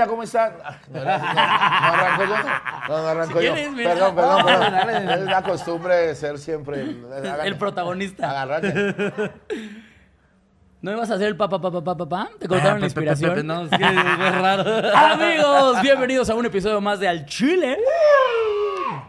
linda, ¿cómo están? Ah, No, no, no arranco yo. No, no arranco Si yo. quieres, mira. Perdón, perdón, perdón. Dale. Es la costumbre de ser siempre el, El protagonista. Agarrate. ¿No ibas a hacer el papá, papá, papá, papá? ¿Te cortaron la Pepe, inspiración? Pepe, no, es que es raro. Amigos, bienvenidos a un episodio más de Al Chile.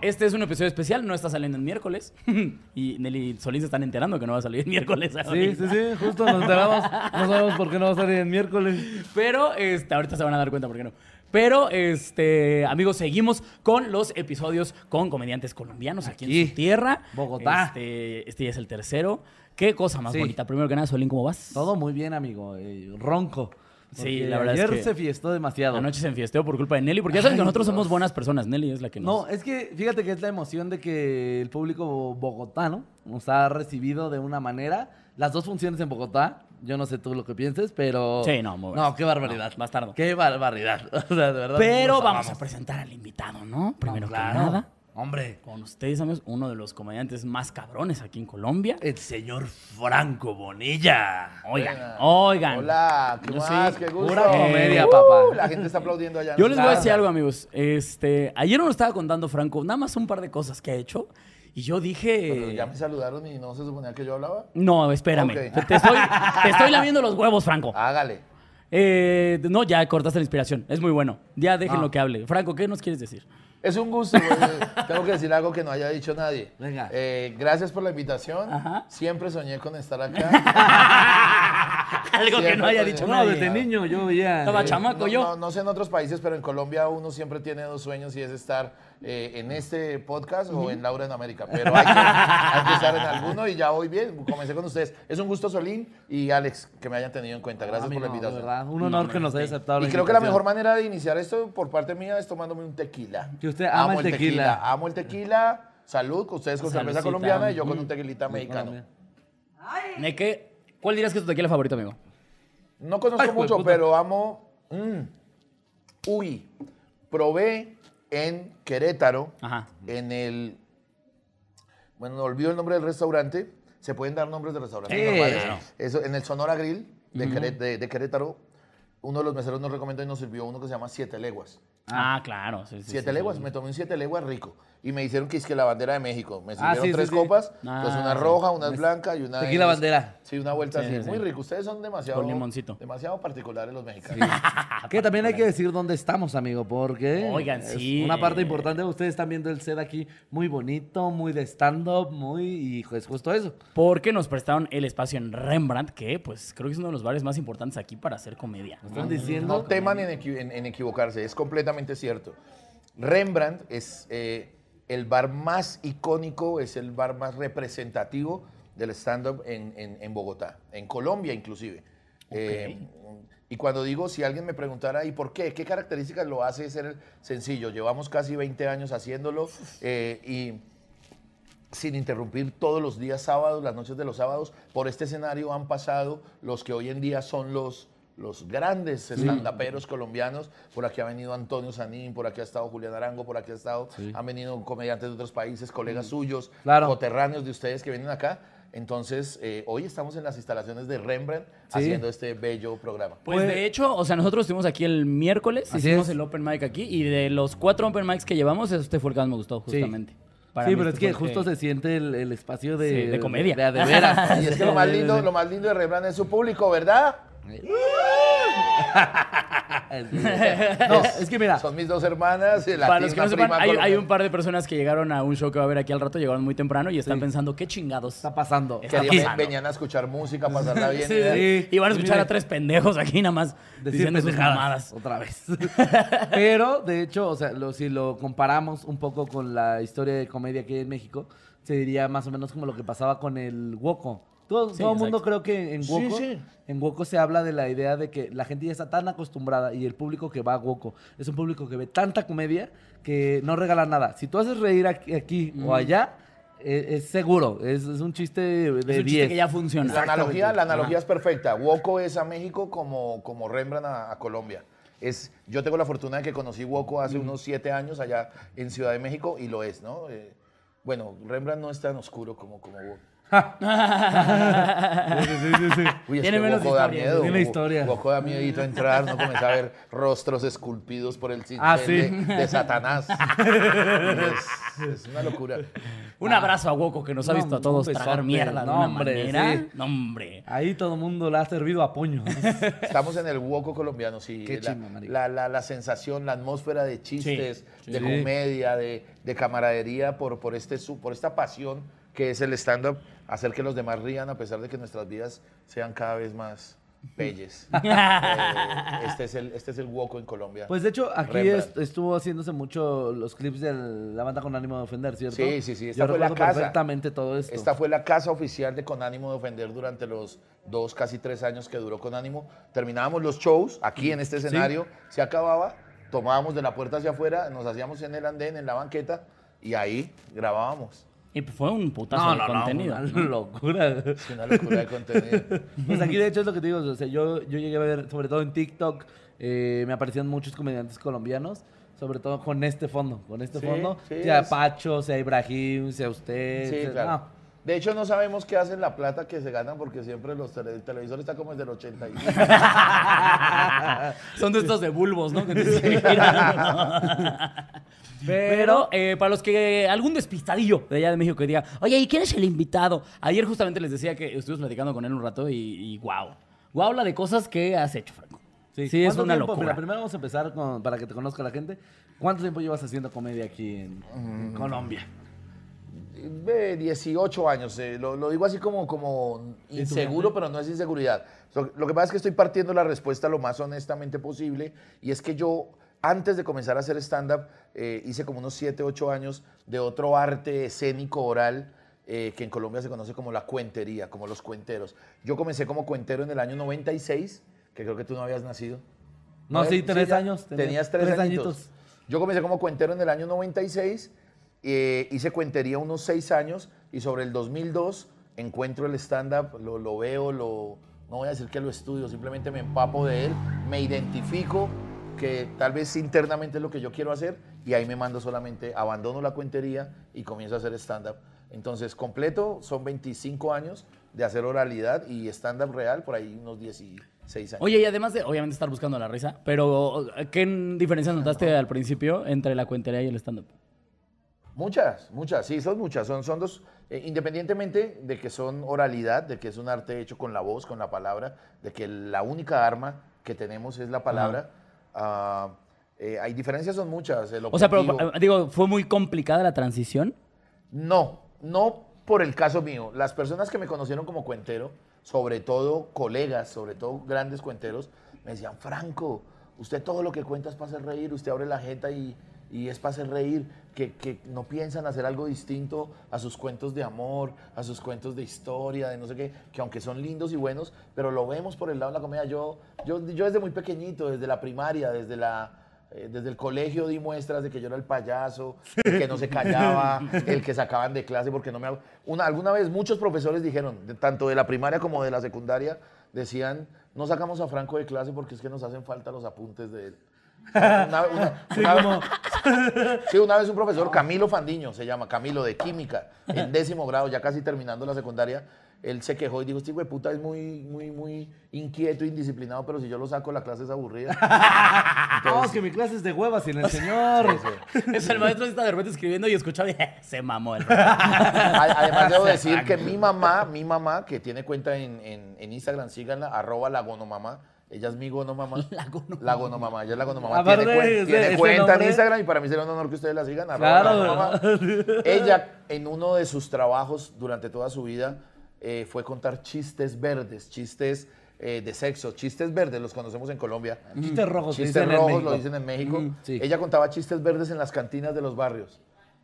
Este es un episodio especial, no está saliendo el miércoles. Y Nelly y Solín se están enterando que no va a salir el miércoles. Sí, sí, sí, justo nos enteramos. No sabemos por qué no va a salir el miércoles. Pero este, ahorita se van a dar cuenta por qué no. Pero, este, amigos, seguimos con los episodios con comediantes colombianos aquí, en su tierra. Bogotá. Este, este ya es el tercero. Qué cosa más Sí. bonita. Primero que nada, Solín, ¿cómo vas? Todo muy bien, amigo. eh, ronco. Sí, la verdad es ayer que se fiestó demasiado. Anoche se enfiesteó por culpa de Nelly, porque ya saben que nosotros Dios. somos buenas personas. Nelly es la que nos... No, es que fíjate que es la emoción de que el público bogotano nos ha recibido de una manera. Las dos funciones en Bogotá, yo no sé tú lo que pienses, pero. Sí, no, muy. No, qué barbaridad. No, bastardo. Qué barbaridad. O sea, de verdad. Pero vamos a presentar al invitado, ¿no? Primero No, que nada, Hombre, con ustedes, amigos, uno de los comediantes más cabrones aquí en Colombia. el señor Franco Bonilla. Oigan, oigan. Hola, ¿qué Yo más? Qué gusto. pura comedia, Uh, papá. La gente está aplaudiendo allá. Yo les voy a decir algo, amigos. Este, ayer nos estaba contando Franco, nada más un par de cosas que ha hecho. Y yo pero dije. Ya me saludaron y no se suponía que yo hablaba. No, espérame. Te, te estoy, te estoy lamiendo los huevos, Franco. Hágale. Eh, no, ya cortaste la inspiración. Es muy bueno. Ya déjenlo Ah. que hable. Franco, ¿qué nos quieres decir? Es un gusto. Tengo que decir algo que no haya dicho nadie. Venga. Eh, gracias por la invitación. Ajá. Siempre soñé con estar acá. Algo que no haya dicho No, nadie. desde niño yo veía. Estaba eh, chamaco No, yo. no- no sé en otros países, pero en Colombia uno siempre tiene dos sueños y es estar eh, en este podcast o en Laura en América. Pero hay que, hay que estar en alguno y ya voy bien. Comencé con ustedes. Es un gusto, Solín y Alex, que me hayan tenido en cuenta. Gracias amigo, por la de invitación. verdad, un honor que nos haya aceptado la Y creo que la mejor manera de iniciar esto por parte mía es tomándome un tequila. Que usted ama el tequila. Amo el tequila. Salud, ustedes con cerveza colombiana y yo con un tequilita mexicano. Neque, ¿cuál dirías que es tu tequila favorito, amigo? No conozco Ay, mucho, pero amo. mm, uy, probé en Querétaro, Ajá. en el. Bueno, no olvido el nombre del restaurante. Se pueden dar nombres de restaurantes Sí. normales. Claro. Eso, en el Sonora Grill de, Queré- de- de Querétaro, uno de los meseros nos recomendó y nos sirvió uno que se llama Siete Leguas. Ah, claro. sí, sí, Siete sí, leguas, me tomé un siete leguas rico. Y me hicieron que es que la bandera de México. Me Ah, sirvieron sí, tres copas, Ah, pues una roja, una blanca y una Tequila es- bandera. Sí, una vuelta Sí, así. sí. Muy rico. Ustedes son demasiado... Con limoncito. Demasiado particulares los mexicanos. Que también hay que decir dónde estamos, amigo, porque Oigan, sí. una parte importante. Ustedes están viendo el set aquí muy bonito, muy de stand-up, muy. Y es justo eso. Porque nos prestaron el espacio en Rembrandt, que pues creo que es uno de los bares más importantes aquí para hacer comedia. Nos están diciendo. No teman en, equi- en- en equivocarse, es completamente cierto. Rembrandt es eh, el bar más icónico, es el bar más representativo del stand-up en, en- en Bogotá, en Colombia inclusive. Eh, y cuando digo, si alguien me preguntara, ¿y por qué? ¿Qué características lo hace ser sencillo? Llevamos casi 20 años haciéndolo eh, y sin interrumpir todos los días sábados, las noches de los sábados, por este escenario han pasado los que hoy en día son los, los grandes estandaperos colombianos. Por aquí ha venido Antonio Sanín, por aquí ha estado Julián Arango, por aquí ha estado, han venido comediantes de otros países, colegas suyos, Claro. coterráneos de ustedes que vienen acá. Entonces, eh, hoy estamos en las instalaciones de Rembrandt haciendo este bello programa. Pues, Pues- de hecho, o sea, nosotros estuvimos aquí el miércoles, Así hicimos es. el open mic aquí y de los cuatro open mics que llevamos, este fue el que más me gustó, Sí. justamente. Para sí, pero este es que justo se siente el, el espacio de, Sí, de comedia. De, a de veras. Y es que lo más lindo, lo más lindo de Rembrandt es su público, ¿verdad? No, es que mira. Son mis dos hermanas, la Para los que no sepan, hay, hay un par de personas que llegaron a un show que va a haber aquí al rato, llegaron muy temprano y están pensando, ¿qué chingados? está pasando? Está pasando. venían a escuchar música, pasarla bien. Sí, y ver- sí. Y van a escuchar a tres pendejos aquí nada más Decir diciendo sus mamadas. otra vez. Pero, de hecho, o sea, lo- si lo comparamos un poco con la historia de comedia que hay en México, se diría más o menos como lo que pasaba con el Woco. Todo, Sí, todo el mundo creo que en Woco, sí. en Woco se habla de la idea de que la gente ya está tan acostumbrada y el público que va a Woco es un público que ve tanta comedia que no regala nada. Si tú haces reír aquí, aquí o allá, eh, es, seguro, es, es un chiste de Es un 10. chiste que ya funciona. La analogía, la analogía Ajá. es perfecta. Woco es a México como, como Rembrandt a, a Colombia. Es, yo tengo la fortuna de que conocí Woco hace unos siete años allá en Ciudad de México y lo es, ¿no? Eh, bueno, Rembrandt no es tan oscuro como, como Woco. Sí, sí, sí. Uy, es Tiene que menos Woco da historia, miedo. tiene historia. Da miedito entrar, no comienza a ver rostros esculpidos por el cincel Ah, sí. de, de Satanás. es, es una locura. Un abrazo a que nos ha No, visto a todos tragar besote. mierda de No, una hombre, manera. sí. No, hombre. Ahí todo el mundo le ha servido a puño. Estamos en el Woco colombiano, sí. Qué la, marica. la, la- la sensación, la atmósfera de chistes, Sí, de sí. comedia, de, de camaradería por, por, este, su- por esta pasión que es el stand-up, hacer que los demás rían a pesar de que nuestras vidas sean cada vez más pelles. Eh, este, es el, este es el Woco en Colombia. Pues de hecho, aquí est- estuvo haciéndose mucho los clips de la banda con ánimo de ofender, ¿cierto? Sí, sí, sí, esta Yo fue la casa. perfectamente todo esto. Esta fue la casa oficial de Con Ánimo de Ofender durante los dos, casi tres años que duró Con Ánimo. Terminábamos los shows aquí en este escenario, se acababa, tomábamos de la puerta hacia afuera, nos hacíamos en el andén, en la banqueta, y ahí grabábamos. Y pues fue un putazo de contenido. una locura. Es una locura de contenido. Pues aquí de hecho es lo que te digo, o sea, yo, yo llegué a ver, sobre todo en TikTok, eh, me aparecían muchos comediantes colombianos, sobre todo con este fondo, con este Sí, fondo, sí, sea es- Pacho, sea Ibrahim, sea usted, Sí, sea- claro. no. De hecho, no sabemos qué hacen la plata que se ganan porque siempre los tele- el televisor está como desde el 85. Son de estos de bulbos, ¿no? Que te. Pero eh, para los que algún despistadillo de allá de México que diga, oye, ¿y quién es el invitado? Ayer justamente les decía que estuvimos platicando con él un rato y, y wow. Wow, habla de cosas que has hecho, Franco. Sí, es ¿Cuánto una tiempo? locura. Mira, primero vamos a empezar con, para que te conozca la gente. ¿Cuánto tiempo llevas haciendo comedia aquí en, Mm. en Colombia? Ve, 18 años, eh, lo, lo digo así como, como inseguro, pero no es inseguridad. Lo, lo que pasa es que estoy partiendo la respuesta lo más honestamente posible y es que yo, antes de comenzar a hacer stand-up, eh, hice como unos 7, 8 años de otro arte escénico oral eh, que en Colombia se conoce como la cuentería, como los cuenteros. Yo comencé como cuentero en el año 96, que creo que tú no habías nacido. No, sí, ¿Ves? tres ya años, tenía Tenías tres, tres añitos. añitos. Yo comencé como cuentero en el año 96, eh, hice cuentería unos seis años y sobre el 2002 encuentro el stand-up, lo, lo veo, lo, no voy a decir que lo estudio, simplemente me empapo de él, me identifico que tal vez internamente es lo que yo quiero hacer y ahí me mando solamente, abandono la cuentería y comienzo a hacer stand-up. Entonces, completo, son 25 años de hacer oralidad y stand-up real, por ahí unos 16 años. Oye, y además de, obviamente, estar buscando la risa, pero ¿qué diferencias notaste al principio entre la cuentería y el stand-up? Muchas, muchas, sí, son muchas. Son, son dos, eh, independientemente de que son oralidad, de que es un arte hecho con la voz, con la palabra, de que la única arma que tenemos es la palabra. Eh, hay diferencias, son muchas. el O sea, pero eh, digo, ¿fue muy complicada la transición? No, no por el caso mío. Las personas que me conocieron como cuentero, sobre todo colegas, sobre todo grandes cuenteros, me decían, Franco, usted todo lo que cuenta es para hacer reír, usted abre la jeta y, y es para hacer reír, que, que no piensan hacer algo distinto a sus cuentos de amor, a sus cuentos de historia, de no sé qué, que aunque son lindos y buenos, pero lo vemos por el lado de la comedia. Yo, yo, yo desde muy pequeñito, desde la primaria, desde la... eh, Desde el colegio di muestras de que yo era el payaso, el que no se callaba, el que sacaban de clase porque no me... Una, alguna vez muchos profesores dijeron, de- tanto de la primaria como de la secundaria, decían, no sacamos a Franco de clase porque es que nos hacen falta los apuntes de él. Una, una- una- sí, una vez un profesor, Camilo Fandiño se llama, Camilo de química, en décimo grado, ya casi terminando la secundaria, él se quejó y dijo, este hijo de puta es muy, muy, muy inquieto, indisciplinado, pero si yo lo saco la clase es aburrida. No, es que mi clase es de huevas sin el señor. Es el maestro está de repente escribiendo y escuchaba y se mamó el Además, debo decir que mi mamá, mi mamá, que tiene cuenta en, en- en Instagram, síganla, arroba la gonomamá. Ella es mi gonomamá. La gonomamá. La gonomamá, ella es la gonomamá. Aparte, Tiene, cuen- ese- tiene ese cuenta nombre- en Instagram y para mí será un honor que ustedes la sigan. la Claro. Ella, en uno de sus trabajos durante toda su vida, eh, fue contar chistes verdes, chistes eh, de sexo, chistes verdes, los conocemos en Colombia. Chistes rojos. Chistes dicen en rojos México. lo dicen en México. sí. Ella contaba chistes verdes en las cantinas de los barrios.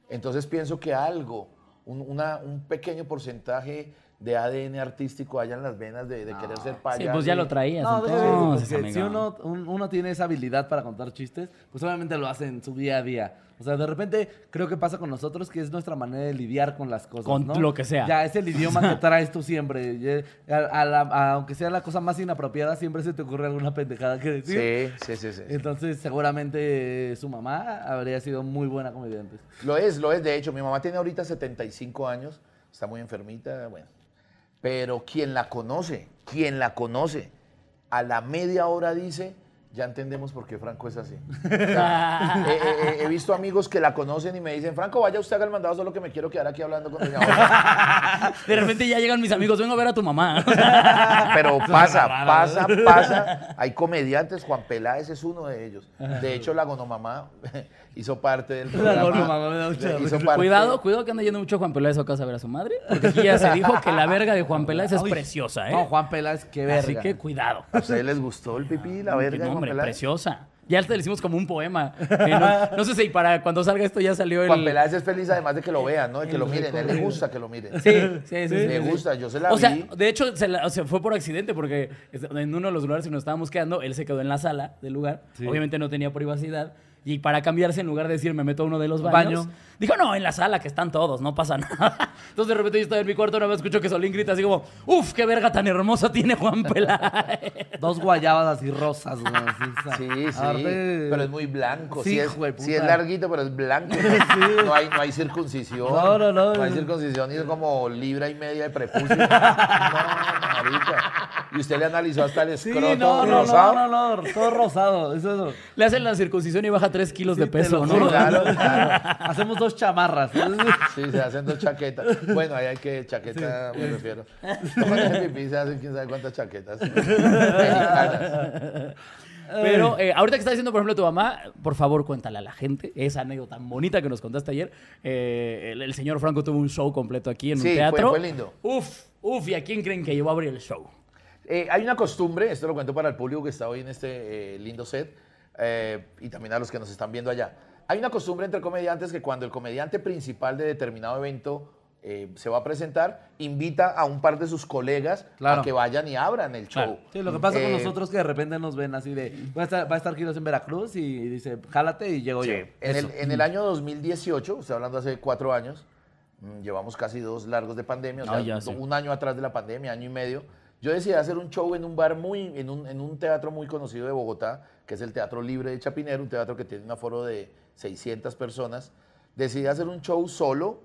Entonces pienso que algo, un, una- un pequeño porcentaje de ADN artístico haya en las venas de, de querer ser payaso. Sí, pues ya lo traías No, de- entonces, porque si uno, un- uno tiene esa habilidad para contar chistes, pues obviamente lo hace en su día a día. O sea, de repente creo que pasa con nosotros que es nuestra manera de lidiar con las cosas. Con ¿no? lo que sea. Ya es el idioma que traes tú siempre. A- a la- a- aunque sea la cosa más inapropiada, siempre se te ocurre alguna pendejada que decir. Sí, sí, sí, sí. Entonces, seguramente eh, su mamá habría sido muy buena comediante. Lo es, lo es. De hecho, mi mamá tiene ahorita 75 años, está muy enfermita. Bueno, Pero quien la conoce, quien la conoce, a la media hora dice, ya entendemos por qué Franco es así. O sea, he, he- he visto amigos que la conocen y me dicen, Franco, vaya usted haga el mandado, solo que me quiero quedar aquí hablando con doña Olga". De repente ya llegan mis amigos, vengo a ver a tu mamá. Pero pasa, pasa, pasa. Hay comediantes, Juan Peláez es uno de ellos. De hecho, la Gonomamá hizo parte del programa. Gonomamá me da mucha Hizo parte- Cuidado, cuidado que anda yendo mucho Juan Peláez a casa a ver a su madre. Porque aquí ya se dijo que la verga de Juan Peláez es Ay, preciosa, ¿eh? No, Juan Peláez, qué verga. Así que cuidado. ¿A ustedes les gustó el pipí, la verga de No, Juan hombre, preciosa. Ya te le hicimos como un poema. Eh, no, no sé si para cuando salga esto ya salió el... Juan Peláez es feliz además de que lo vean, ¿no? De que lo miren. A él le gusta que lo miren. Sí, sí, sí. sí, Le sí. gusta, yo se la O vi. sea, de hecho, se la- o sea, fue por accidente porque en uno de los lugares que nos estábamos quedando, él se quedó en la sala del lugar. Sí. Obviamente no tenía privacidad. Y para cambiarse, en lugar de decir me meto a uno de los baños, Baño. Dijo, no, en la sala que están todos, no pasa nada. Entonces de repente yo estaba en mi cuarto, una vez escucho que Solín grita así como, uff, qué verga tan hermosa tiene Juan Peláez. Dos guayabas así rosas, güey. Sí, sí, pero es muy blanco. Sí, Sí, es, de sí es larguito, pero es blanco. No, hay, no hay circuncisión. No, no, no. No hay circuncisión y es como libra y media de prepucio. No, marica. Y usted le analizó hasta el Sí, escroto no, no, rosado. no, no, no, todo rosado. Eso es. Le hacen la circuncisión y baja 3 kilos Sí, de peso, ¿no? Claro, claro. Hacemos dos chamarras. Sí, se hacen dos chaquetas. Bueno, ahí hay que chaqueta, me refiero. Pipí se hacen quién sabe cuántas chaquetas. Mexicanas. Pero eh, ahorita que está diciendo, por ejemplo, tu mamá, por favor, cuéntale a la gente esa anécdota tan bonita que nos contaste ayer. Eh, el, el señor Franco tuvo un show completo aquí en Sí, un fue- teatro. fue lindo. Uf, uf, ¿y a quién creen que llevó a abrir el show? Eh, hay una costumbre, esto lo cuento para el público que está hoy en este eh, lindo set y también a los que nos están viendo allá. Hay una costumbre entre comediantes que cuando el comediante principal de determinado evento eh, se va a presentar, invita a un par de sus colegas Claro. a que vayan y abran el show. Claro. Sí, lo que pasa con Eh, nosotros que de repente nos ven así de, va a estar, va a estar en Veracruz y dice, jálate y llego Sí. yo. En, el, en el año 2018, estoy hablando hace cuatro años, mm, llevamos casi dos largos de pandemia, o sea, sí. un año atrás de la pandemia, año y medio. Yo decidí hacer un show en un bar muy, en un, en un teatro muy conocido de Bogotá, que es el Teatro Libre de Chapinero, un teatro que tiene un aforo de 600 personas. Decidí hacer un show solo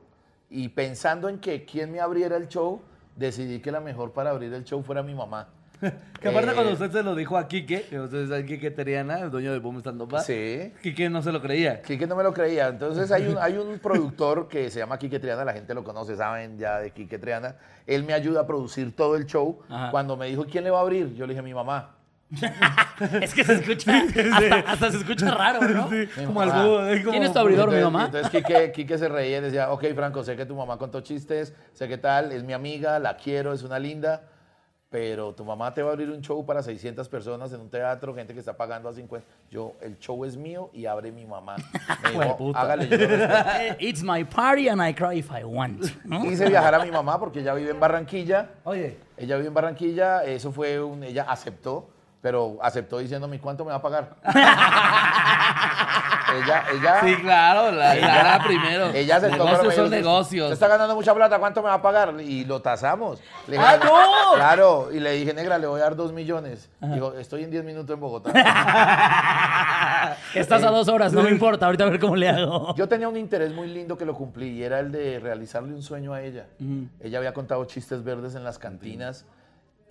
y pensando en que quién me abriera el show, decidí que la mejor para abrir el show fuera mi mamá. Que aparte Eh, cuando usted se lo dijo a Quique, que ustedes saben Quique Teriana, el dueño de Boom Stand Up. Sí. Quique no se lo creía. Quique no me lo creía. Entonces hay un, hay un productor que se llama Quique Triana, la gente lo conoce, saben ya de Quique Triana. Él me ayuda a producir todo el show. Ajá. Cuando me dijo, ¿quién le va a abrir? Yo le dije, mi mamá. es que se escucha, hasta, hasta se escucha raro, ¿no? Como mamá. algo, como- ¿Quién es tu abridor, mi mamá? Entonces Quique, Quique se reía y decía, ok, Franco, sé que tu mamá contó chistes, sé que tal, es mi amiga, la quiero, es una linda, pero tu mamá te va a abrir un show para 600 personas en un teatro, gente que está pagando a 50. Yo, el show es mío y abre mi mamá. Me dijo, hágale, yo lo respeto". Eh, It's my party and I cry if I want. ¿no? Hice viajar a mi mamá porque ella vive en Barranquilla. Oye, Ella vive en Barranquilla, eso fue un, ella aceptó, pero aceptó diciéndome cuánto me va a pagar. ella, ella, sí, claro, la, la, la primero. ella aceptó. Negocios son negocios. Usted está ganando mucha plata, ¿cuánto me va a pagar? Y lo tasamos. Le dije, ¡Ah, no! Claro, y le dije, negra, le voy a dar dos millones. Dijo, estoy en 10 minutos en Bogotá. Estás a dos horas, no me importa, ahorita a ver cómo le hago. Yo tenía un interés muy lindo que lo cumplí y era el de realizarle un sueño a ella. Ella había contado chistes verdes en las cantinas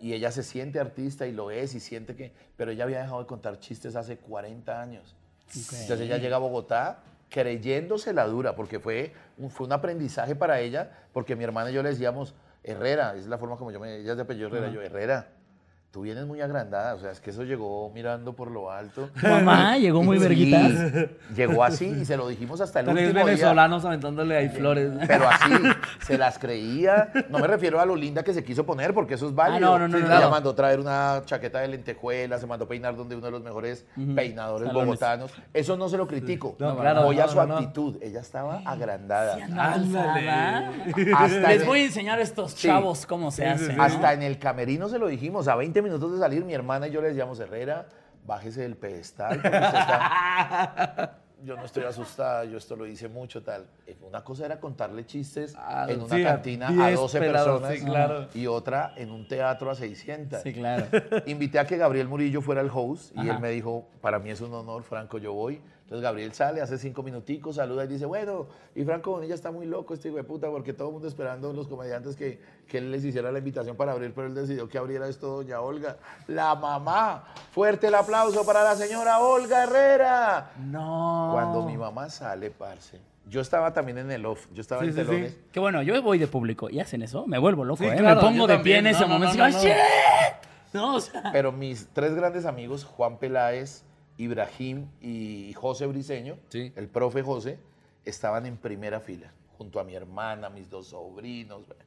y ella se siente artista y lo es y siente que... Pero ella había dejado de contar chistes hace 40 años. Entonces ella llega a Bogotá creyéndose la dura porque fue un, fue un aprendizaje para ella porque mi hermana y yo le decíamos, Herrera, es la forma como yo me... Ella es de apellido Herrera, yo, Herrera. Tú vienes muy agrandada, o sea, es que eso llegó mirando por lo alto. Mamá, llegó muy Sí, verguitas. Llegó así y se lo dijimos hasta el Tres último día. venezolanos aventándole ahí flores. Pero así, se las creía. No me refiero a lo linda que se quiso poner, porque eso es válido. Ah, no, no, no, Sí, no, Ella no. mandó traer una chaqueta de lentejuela, se mandó peinar donde uno de los mejores peinadores Salones. bogotanos. Eso no se lo critico. No, claro, Voy a su no, no. actitud. Ella estaba agrandada. Ándale. Les en- voy a enseñar a estos Sí. chavos cómo se hace. ¿no? Hasta en el camerino se lo dijimos. A 20 minutos de salir, mi hermana y yo le decíamos, Herrera, bájese del pedestal. porque usted está-". yo no estoy asustada, yo esto lo hice mucho, tal. Una cosa era contarle chistes Ah, en una sí, cantina a 10 12 pelados, personas sí, claro. y otra en un teatro a 600. Sí, claro. Invité a que Gabriel Murillo fuera el host y Ajá. él me dijo, para mí es un honor, Franco, yo voy. Entonces Gabriel sale, hace cinco minuticos, saluda y dice, bueno, y Franco Bonilla está muy loco este hijo de puta porque todo el mundo esperando los comediantes que, que él les hiciera la invitación para abrir, pero él decidió que abriera esto doña Olga, la mamá. Fuerte el aplauso para la señora Olga Herrera. No. Cuando mi mamá sale, parce. Yo estaba también en el off, yo estaba Sí, en sí, sí. telones. Que bueno, yo voy de público y hacen eso, me vuelvo loco, Sí, ¿eh? claro, me pongo de pie en ese No, no, momento no, y digo, no, no. "Shit". No, o sea, Pero mis tres grandes amigos, Juan Peláez, Ibrahim y José Briseño, Sí. el profe José, estaban en primera fila, junto a mi hermana, mis dos sobrinos. bueno.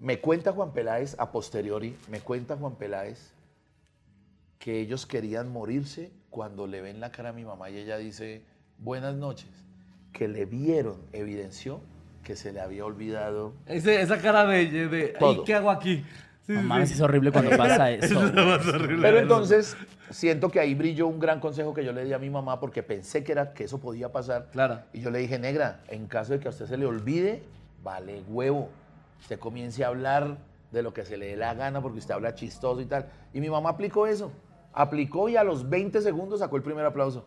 Me cuenta Juan Peláez, a posteriori, me cuenta Juan Peláez que ellos querían morirse cuando le ven la cara a mi mamá y ella dice, buenas noches, que le vieron, evidenció que se le había olvidado Ese- esa cara de, de "Ay, Todo. ¿qué hago aquí? Sí, no sí, mames, sí. es horrible cuando pasa eso. Eso es lo más horrible. Pero entonces siento que ahí brilló un gran consejo que yo le di a mi mamá porque pensé que era que eso podía pasar. Claro. Y yo le dije, negra, en caso de que a usted se le olvide, vale huevo. Usted comience a hablar de lo que se le dé la gana porque usted habla chistoso y tal. Y mi mamá aplicó eso. Aplicó y a los 20 segundos sacó el primer aplauso.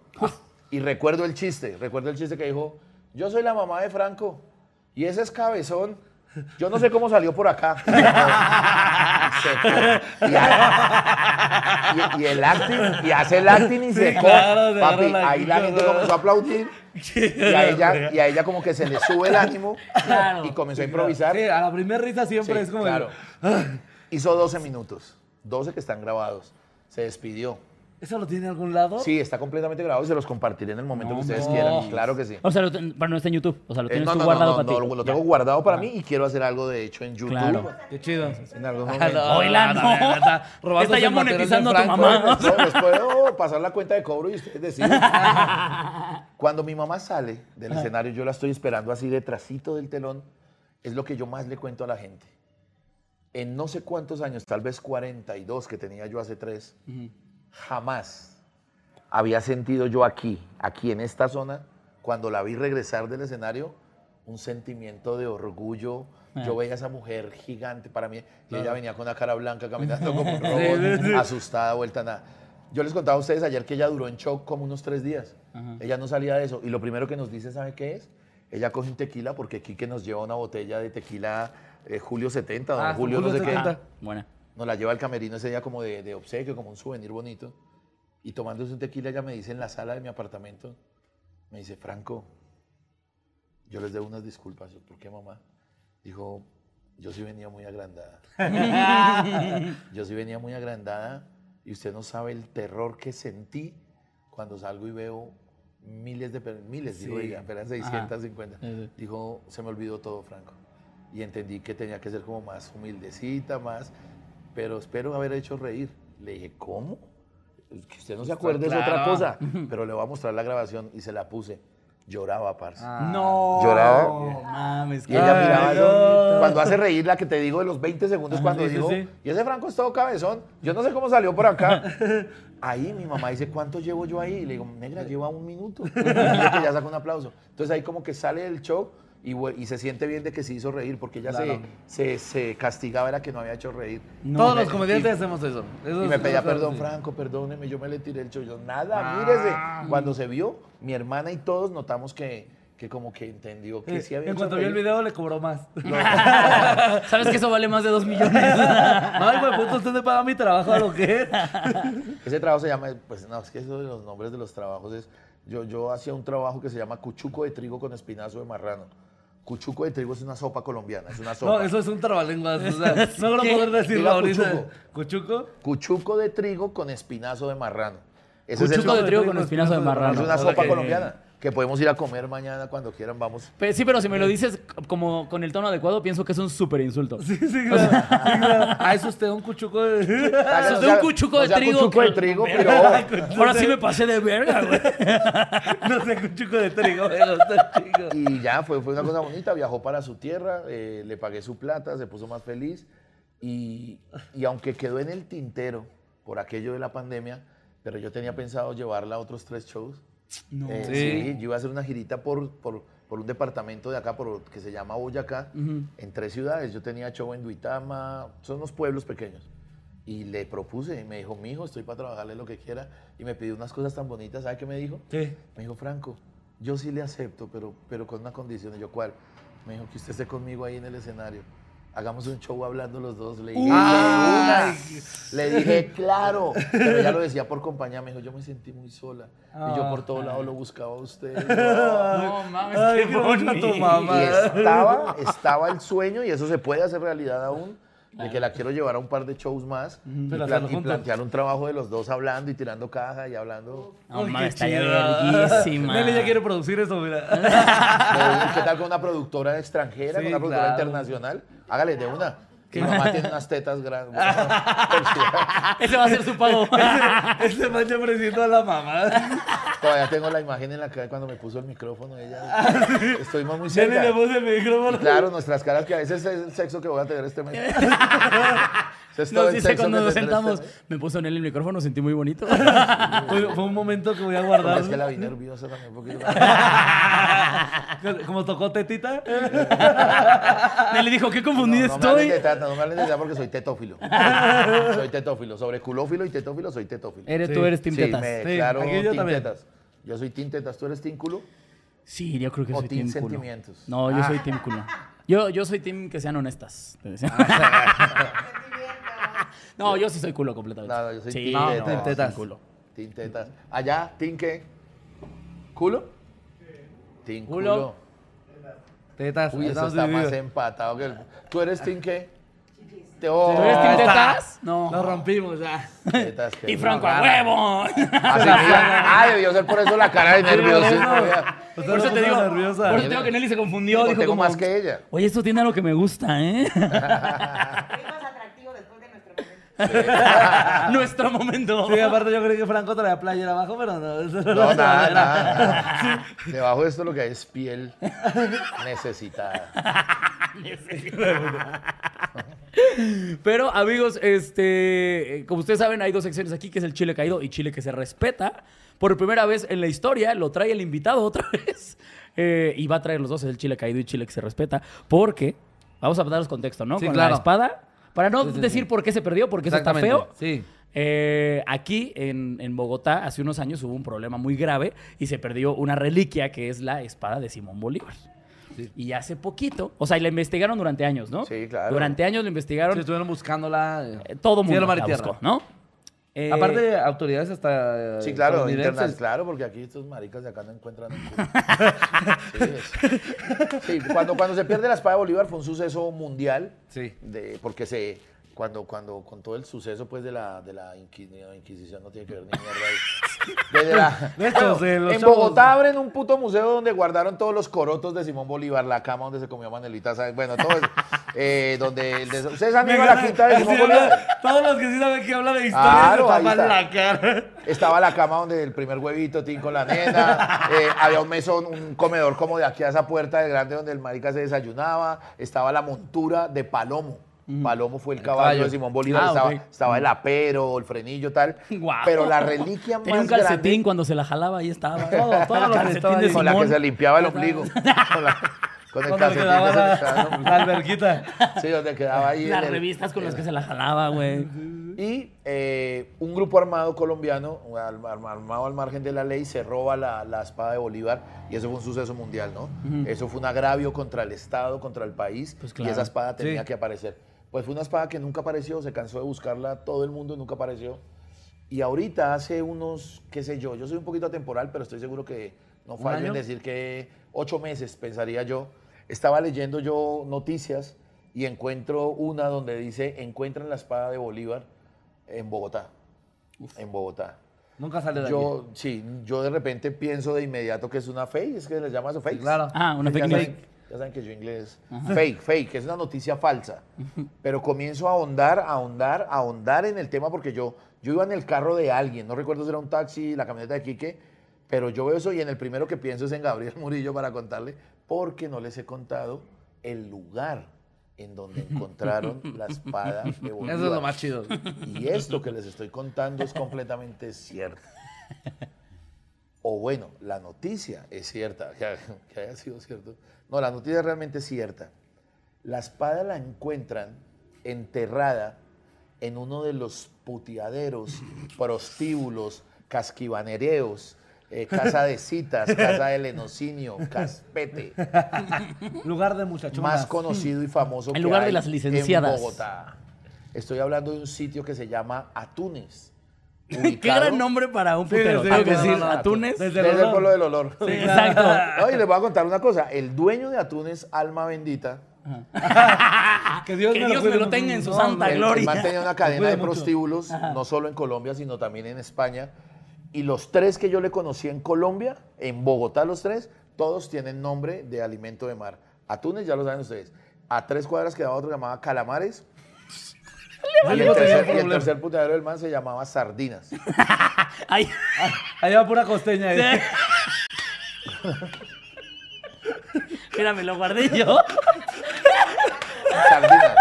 Y recuerdo el chiste, recuerdo el chiste que dijo, yo soy la mamá de Franco y ese es cabezón. Yo no sé cómo salió por acá. Y, a- y- y el acting, y hace el acting y se claro, Papi, la ahí la gente comenzó a aplaudir y a, ella, y a ella como que se le sube el ánimo Claro. y comenzó a improvisar. Sí, a la primera risa siempre Sí, es como. claro. Hizo 12 minutos, 12 que están grabados. Se despidió. ¿Eso lo tiene en algún lado? Sí, está completamente grabado y se los compartiré en el momento No, que ustedes no. quieran. Claro que sí. O sea, lo ten- pero no está en YouTube. O sea, lo Eh, tienes no, tú no, no, guardado no, para ti. no, lo tengo guardado para mí y quiero hacer algo de hecho en YouTube. Claro. Qué chido. En algún Ah, momento. no, Oila, no. no, está ya monetizando a tu mamá. No, les puedo pasar la cuenta de cobro y ustedes deciden. Cuando mi mamá sale del escenario, yo la estoy esperando así detrásito del telón. Es lo que yo más le cuento a la gente. En no sé cuántos años, tal vez 42 que tenía yo hace tres, jamás había sentido yo aquí, aquí en esta zona, cuando la vi regresar del escenario, un sentimiento de orgullo. Yo veía a esa mujer gigante para mí, y ella venía con la cara blanca, caminando como un robot, asustada, vuelta a nada. Yo les contaba a ustedes ayer que ella duró en shock como unos tres días. Ella no salía de eso. Y lo primero que nos dice, ¿sabe qué es? Ella coge un tequila, porque Quique nos lleva una botella de tequila eh, Julio 70, don Ah, Julio, Julio no sé qué. 70. Buena. Nos la lleva al camerino ese día como de, de obsequio, como un souvenir bonito. Y tomándose un tequila, ella me dice en la sala de mi apartamento, me dice, Franco, yo les debo unas disculpas. Yo, ¿Por qué, mamá? Dijo, yo sí venía muy agrandada. yo sí venía muy agrandada y usted no sabe el terror que sentí cuando salgo y veo miles de miles, Sí. ella, apenas 650. Dijo, se me olvidó todo, Franco. Y entendí que tenía que ser como más humildecita, más, pero espero haber hecho reír. Le dije, ¿cómo? Que usted no se acuerde es otra claro. cosa, pero le voy a mostrar la grabación y se la puse. Lloraba, parce. No. Lloraba. No mames. Y ella miraba no. Cuando hace reír la que te digo de los 20 segundos, cuando sí, digo, sí. y ese Franco es todo cabezón, yo no sé cómo salió por acá. Ahí mi mamá dice, ¿cuánto llevo yo ahí? Y le digo, negra, lleva un minuto. Y que ya saca un aplauso. Entonces ahí como que sale del show y, se siente bien de que se hizo reír, porque ella Claro. se, se, se castigaba era que no había hecho reír. Todos los comediantes y- hacemos eso. Eso Y me pedía perdón, sí. Franco, perdóneme, yo me le tiré el show. Yo, nada, mírese. Cuando se vio, mi hermana y todos notamos que, que como que entendió que sí había en cuanto vio el video le cobró más. ¿Sabes que eso vale más de dos millones? Ay, güey, puto, usted me paga mi trabajo a lo que es. Ese trabajo se llama, pues no, es que eso de los nombres de los trabajos es, yo, yo hacía un trabajo que se llama cuchuco de trigo con espinazo de marrano. Cuchuco de trigo es una sopa colombiana, es una sopa. No, eso es un trabalenguas. O sea, no lo poder decirlo ahorita. ¿Cuchuco? Cuchuco de trigo con espinazo de marrano. Ese es, el Cuchuco de trigo con espinazo de marrano. Es una O sea sopa que- colombiana que podemos ir a comer mañana cuando quieran, vamos. Pe- Sí, pero si me lo dices como con el tono adecuado, pienso que es un súper insulto. Sí, sí, claro. sí, claro. Ah, es usted un cuchuco de... Es sea- un cuchuco no de trigo. Cuchuco que- de trigo, pero... Ahora sí me pasé de verga, güey. no sé, cuchuco de trigo. gusta, chico. Y ya, fue, fue una cosa bonita, viajó para su tierra, eh, le pagué su plata, se puso más feliz. Y, y aunque quedó en el tintero por aquello de la pandemia, pero yo tenía pensado llevarla a otros tres shows. No. Eh, Sí. sí. yo iba a hacer una girita por, por, por un departamento de acá por, que se llama Boyacá, en tres ciudades. Yo tenía show en Duitama, son unos pueblos pequeños. Y le propuse, y me dijo, mi hijo, estoy para trabajarle lo que quiera. Y me pidió unas cosas tan bonitas, ¿sabe qué me dijo? Sí. Me dijo, Franco, yo sí le acepto, pero, pero con una condición. Y yo, ¿cuál? Me dijo, que usted esté conmigo ahí en el escenario. Hagamos un show hablando los dos. Le dije, "De una". Le dije, claro. Pero ella lo decía por compañía. Me dijo, yo me sentí muy sola. Y yo por todos lados lo buscaba a usted. No mames, Ay, qué bonito. mamá. Y estaba, estaba el sueño, y eso se puede hacer realidad aún, de que la quiero llevar a un par de shows más y, plan- y plantear un trabajo de los dos hablando y tirando caja y hablando. No Ay, mames, chido. verguísima. Nelly ya quiere producir eso, mira. ¿Qué tal con una productora extranjera, Sí, con una productora claro. internacional? Hágale de una. Mi mamá tiene unas tetas grandes. Ese va a ser su pago. Este man ya ofreciendo a la mamá. Todavía tengo la imagen en la cara cuando me puso el micrófono. Ella, estuvimos muy Nelly le cerca. puso el micrófono. Claro, nuestras caras, que a veces es el sexo que voy a tener este mes. Es Nos dice cuando nos este sentamos, me puso en él el micrófono, sentí muy bonito. Fue, fue un momento que voy a guardar. Es que la vi nerviosa también un poquito. Como tocó tetita. Nelly dijo, qué confundida No, no me estoy. de teta, no me hablen de teta porque soy tetófilo. soy tetófilo. Sobre culófilo y tetófilo soy tetófilo. Eres, Sí. tú eres Team sí, Tetas. me Sí, aquí yo team también. tetas. Yo soy team tetas. ¿Tú eres team culo? Sí, yo creo que O soy team Team culo. sentimientos. No, yo soy Team culo. Yo, yo soy Team que sean honestas. te decía. no, yo sí soy culo completamente. No, yo soy sí, team no, tetas. team Tetas. culo. Team tetas. Allá, team qué? ¿Culo? Team Culo. culo. Tetas. Uy, eso está más empatado que el... ¿Tú eres team qué? Te oh, ¿Tú eres Team. Tetas? No. Nos rompimos ya. tetas, Y Franco, a huevo. Así. Ay, debió ser por eso la cara de nerviosismo. por eso. Por te digo, nerviosa. por eso te digo que Nelly se confundió. Digo, Dijo tengo como, más que ella. Oye, esto tiene algo que me gusta, ¿eh? Es más atractivo después de nuestro momento. Nuestro momento. Sí, aparte yo creí que Franco traía playera abajo, pero no. eso no No, nada, nada. Debajo de esto lo que hay es piel necesitada. Pero, amigos, este, eh, como ustedes saben, hay dos secciones aquí, que es el chile caído y chile que se respeta. Por primera vez en la historia lo trae el invitado otra vez. Eh, y va a traer los dos, el chile caído y chile que se respeta. Porque, vamos a daros contexto, ¿no? Sí, Con claro. la espada. Para no Sí, sí, decir sí. por qué se perdió, porque eso está feo. Sí. Eh, aquí en, en Bogotá, hace unos años hubo un problema muy grave y se perdió una reliquia que es la espada de Simón Bolívar. Y hace poquito, o sea, y la investigaron durante años, ¿no? Sí, claro. Durante años la investigaron. Sí, estuvieron buscándola. eh. Eh, Todo mundo la buscó, ¿no? Eh, Aparte, autoridades hasta. eh, Sí, claro, internas, claro, porque aquí estos maricas de acá no encuentran. Sí, sí, cuando, cuando se pierde la espada de Bolívar fue un suceso mundial, Sí. de, porque se, cuando, cuando con todo el suceso pues de la, de la Inquisición, no tiene que ver ni mierda ahí. Desde la- De de en. Bogotá abren un puto museo donde guardaron todos los corotos de Simón Bolívar, la cama donde se comió Manelita, ¿sabes? bueno, todo eso. Eh, donde el des- ¿Ustedes han ido a la quinta de Simón Bolívar? Todos los que sí saben que habla de historia Claro, se tapan la cara. Estaba la cama donde el primer huevito, Tim con la nena. eh, había un mesón, un comedor como de aquí a esa puerta de grande donde el marica se desayunaba. Estaba la montura de Palomo. Palomo fue el, caballo, caballo. de Simón Bolívar. Ah, estaba, estaba el apero, el frenillo, tal. Pero la reliquia más Tenía un calcetín grande cuando se la jalaba, ahí estaba. Todo, todo lo que Calcetín de con la que se limpiaba el ombligo. Con, la- con el calcetín que se la, el ombligo. la alberquita. Sí, donde quedaba ahí. Las el- el- revistas con las que se la jalaba, güey. Y eh, un grupo armado colombiano, armado al margen de la ley, se roba la, la espada de Bolívar y eso fue un suceso mundial, ¿no? Eso fue un agravio contra el Estado, contra el país Pues y claro. esa espada tenía Sí. que aparecer. Pues fue una espada que nunca apareció, se cansó de buscarla todo el mundo y nunca apareció. Y ahorita hace unos, qué sé yo, yo soy un poquito atemporal, pero estoy seguro que no fallo en decir que ocho meses, pensaría yo. Estaba leyendo yo noticias y encuentro una donde dice, encuentran la espada de Bolívar en Bogotá. En Bogotá. Nunca sale de aquí. Yo, sí, yo de repente pienso de inmediato que es una fake, es que les llama eso fake. claro. Ah, una fake. Ya saben que yo inglés. Fake, fake, es una noticia falsa. Pero comienzo a ahondar, a ahondar, a ahondar en el tema porque yo, yo iba en el carro de alguien, no recuerdo si era un taxi, la camioneta de Quique, pero yo veo eso y en el primero que pienso es en Gabriel Murillo para contarle, porque no les he contado el lugar en donde encontraron la espada de Bolívar. Eso es lo más chido. Y esto que les estoy contando es completamente cierto. O bueno, la noticia es cierta, que, que haya sido cierto. No, la noticia es realmente cierta. La espada la encuentran enterrada en uno de los puteaderos, prostíbulos, casquivanereos, eh, casa de citas, casa de lenocinio, caspete, Lugar de muchachonas. más conocido y famoso El que lugar de las licenciadas. en Bogotá. Estoy hablando de un sitio que se llama Atunes. Qué ubicado gran nombre para un Sí, putero. sí, Tengo que no, decir, no, no. atunes. Desde Desde el pueblo del olor. Sí, exacto. No, y les voy a contar una cosa. El dueño de Atunes, alma bendita, Que Dios, Que me, Dios lo me lo tenga en su No, santa el, gloria. el man tenía una cadena de prostíbulos, no solo en Colombia, sino también en España. Y los tres que yo le conocí en Colombia, en Bogotá los tres, todos tienen nombre de alimento de mar. Atunes, ya lo saben ustedes. A tres cuadras quedaba otro llamaba Calamares. Y el, tercer, y el tercer del man se llamaba Sardinas. Ay, Ahí va pura costeña. ahí. mira, me lo guardé yo. Sardinas.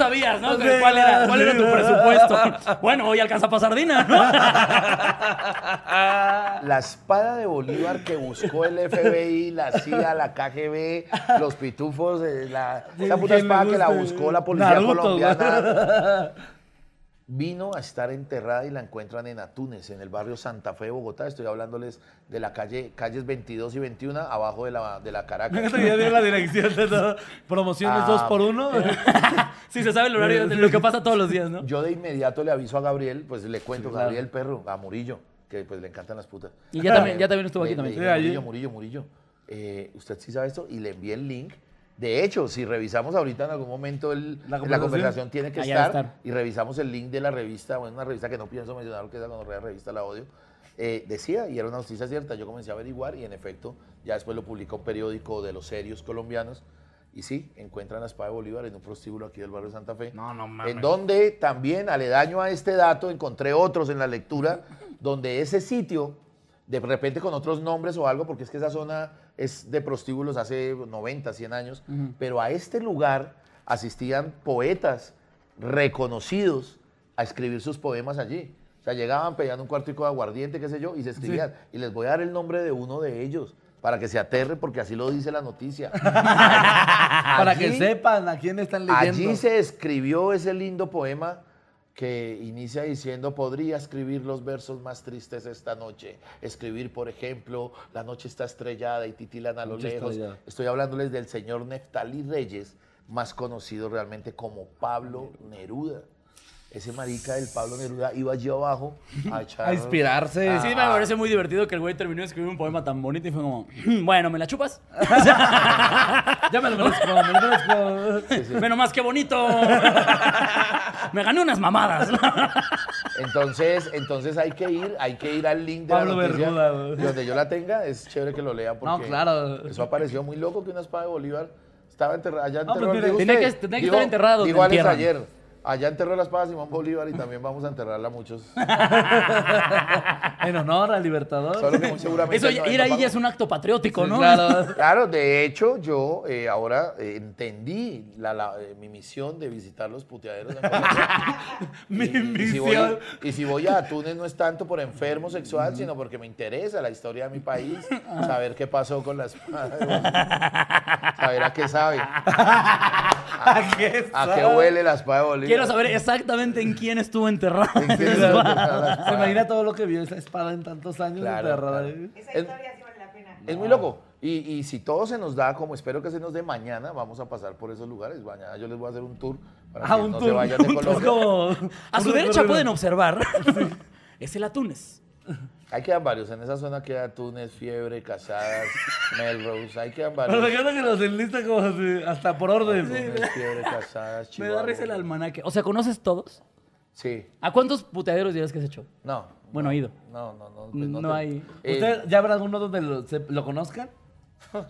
Sabías, ¿no? ¿Cuál era, cuál tu presupuesto? Bueno, hoy alcanza para sardina, ¿no? La espada de Bolívar que buscó el FBI, la CIA, la KGB, los pitufos, eh, la, esa puta ¿Quién le espada que la buscó la policía Naruto, colombiana. Vino a estar enterrada y la encuentran en Atunes, en el barrio Santa Fe de Bogotá. Estoy hablándoles de la calle, calles 22 y 21, abajo de la, de la Caracas. Ya dio la dirección de todo. Promociones Ah. dos por uno. Sí, se sabe el horario de lo que pasa todos los días, ¿no? Yo de inmediato le aviso a Gabriel, pues le cuento, Sí, claro. Gabriel Perro, a Murillo, que pues le encantan las putas. Y ya también- ya también estuvo aquí también. dije. Murillo, Murillo, Murillo, eh, ¿usted sí sabe esto? Y le envié el link. De hecho, si revisamos ahorita en algún momento el- La la, conversación. tiene que estar, estar. y revisamos el link de la revista, bueno, una revista que no pienso mencionar porque es la revista La Odio, eh, decía, y era una noticia cierta, yo comencé a averiguar y en efecto, ya después lo publicó un periódico de los serios colombianos, y sí, encuentran la espada de Bolívar en un prostíbulo aquí del barrio de Santa Fe. No, no mames. En donde también, aledaño a este dato, encontré otros en la lectura, donde ese sitio, de repente con otros nombres o algo, porque es que esa zona es de prostíbulos hace 90, 100 años, pero a este lugar asistían poetas reconocidos a escribir sus poemas allí. O sea, llegaban peleando un cuartico de aguardiente, qué sé yo, y se escribían. Y les voy a dar el nombre de uno de ellos, para que se aterre, porque así lo dice la noticia. Para que sepan a quién están leyendo. Allí se escribió ese lindo poema que inicia diciendo, podría escribir los versos más tristes esta noche. Escribir, por ejemplo, la noche está estrellada y titilan a lo Noche lejos. Estoy hablándoles del señor Neftalí Reyes, más conocido realmente como Pablo Neruda. Ese marica del Pablo Neruda iba allí abajo a echar... A inspirarse. Sí, me parece muy divertido que el güey terminó de escribir un poema tan bonito y fue como, bueno, ¿me la chupas? Ya me lo merezco, me lo merezco. Menos más que bonito. me gané unas mamadas. Entonces, entonces hay que ir, hay que ir al link de Pablo la noticia. Bermuda, y donde yo la tenga, es chévere que lo lean porque No, claro. eso apareció muy loco que una espada de Bolívar estaba enterrada allá No, enterró. pues mire, digo tenía usted, que- tenía que digo- estar enterrado Digo Alex ayer. Allá enterró la espada Simón Bolívar y también vamos a enterrarla muchos. En honor al Libertador. Solo que muy seguramente. Eso, no- ir ahí ya es un acto patriótico, Sí, ¿no? Claro. Claro, de hecho, yo eh, ahora eh, entendí la, la- eh, mi misión de visitar los puteaderos. en. Mi Y- y si voy- misión. y si voy a Túnez no es tanto por enfermo sexual, sino porque me interesa la historia de mi país, saber qué pasó con la espada. Saber a qué sabe, ¿A qué a qué huele la espada de Bolívar. Quiero saber exactamente en quién estuvo enterrado. ¿En qué se imagina todo lo que vio esa espada en tantos años Claro, enterrada? claro. Esa Es- historia sí vale la pena. Es muy loco. Y, y si todo se nos da, como espero que se nos dé mañana, vamos a pasar por esos lugares. Mañana yo les voy a hacer un tour para Ah, que un no tour. se vayan de un tour Colombia. como- A su derecha pueden observar. Es el Atunes. Ahí quedan varios. En esa zona queda Túnez, Fiebre, Casadas, Melrose. Ahí quedan Pero me varios. encanta que los enlistan como así, hasta por orden. Túnez, Fiebre, Casadas, Me Chihuahua. da risa el almanaque. O sea, ¿conoces todos? Sí. ¿A cuántos puteaderos dirías que has hecho? No. Bueno, no, oído. No, no, no. pues No te- hay- Eh, ¿Usted ya habrá alguno donde lo, se- lo conozcan?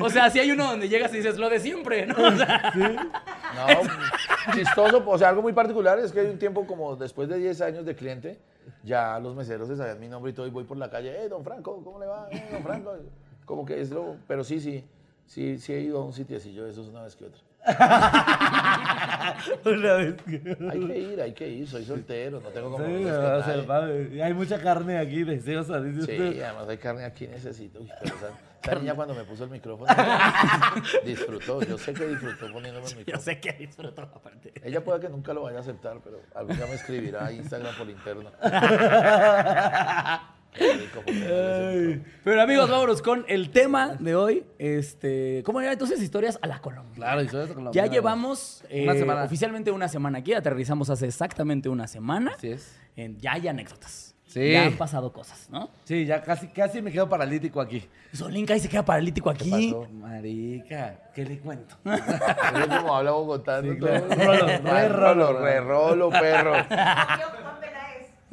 O sea, si hay uno donde llegas y dices lo de siempre, ¿no? O sea, No, chistoso, o sea, algo muy particular es que hay un tiempo como después de 10 años de cliente, ya los meseros se sabían mi nombre y todo, y voy por la calle, eh, don Franco, ¿cómo le va? Eh, don Franco. Como que es lo, pero sí, sí, sí, sí he ido a un sitiecillo de esos una vez que otra. Una vez que... Hay que ir, hay que ir. Soy soltero, no tengo Sí, compromisos o con sea, nadie. padre, y hay mucha carne aquí deseosa, dice Sí, usted. además hay carne aquí, necesito. Uy, pero esa, esa niña cuando me puso el micrófono disfrutó. Yo sé que disfrutó poniéndome el Yo micrófono. sé que disfruto aparte. Ella puede que nunca lo vaya a aceptar, pero algún día me escribirá a Instagram por interno. Qué. Pero amigos, vámonos con el tema de hoy. Este, ¿Cómo era entonces historias a la Colombia? Claro, eso con la Ya buena- llevamos Una eh, semana. oficialmente una semana aquí, aterrizamos hace exactamente una semana. Así es. En- ya hay anécdotas. Sí. Ya han pasado cosas, ¿no? Sí, ya casi, casi me quedo paralítico aquí. Solín y se queda paralítico aquí. pasó? Marica, ¿qué le cuento? Es como habla Bogotá. Sí, claro. Rolo, Re rolo. re rolo, perro.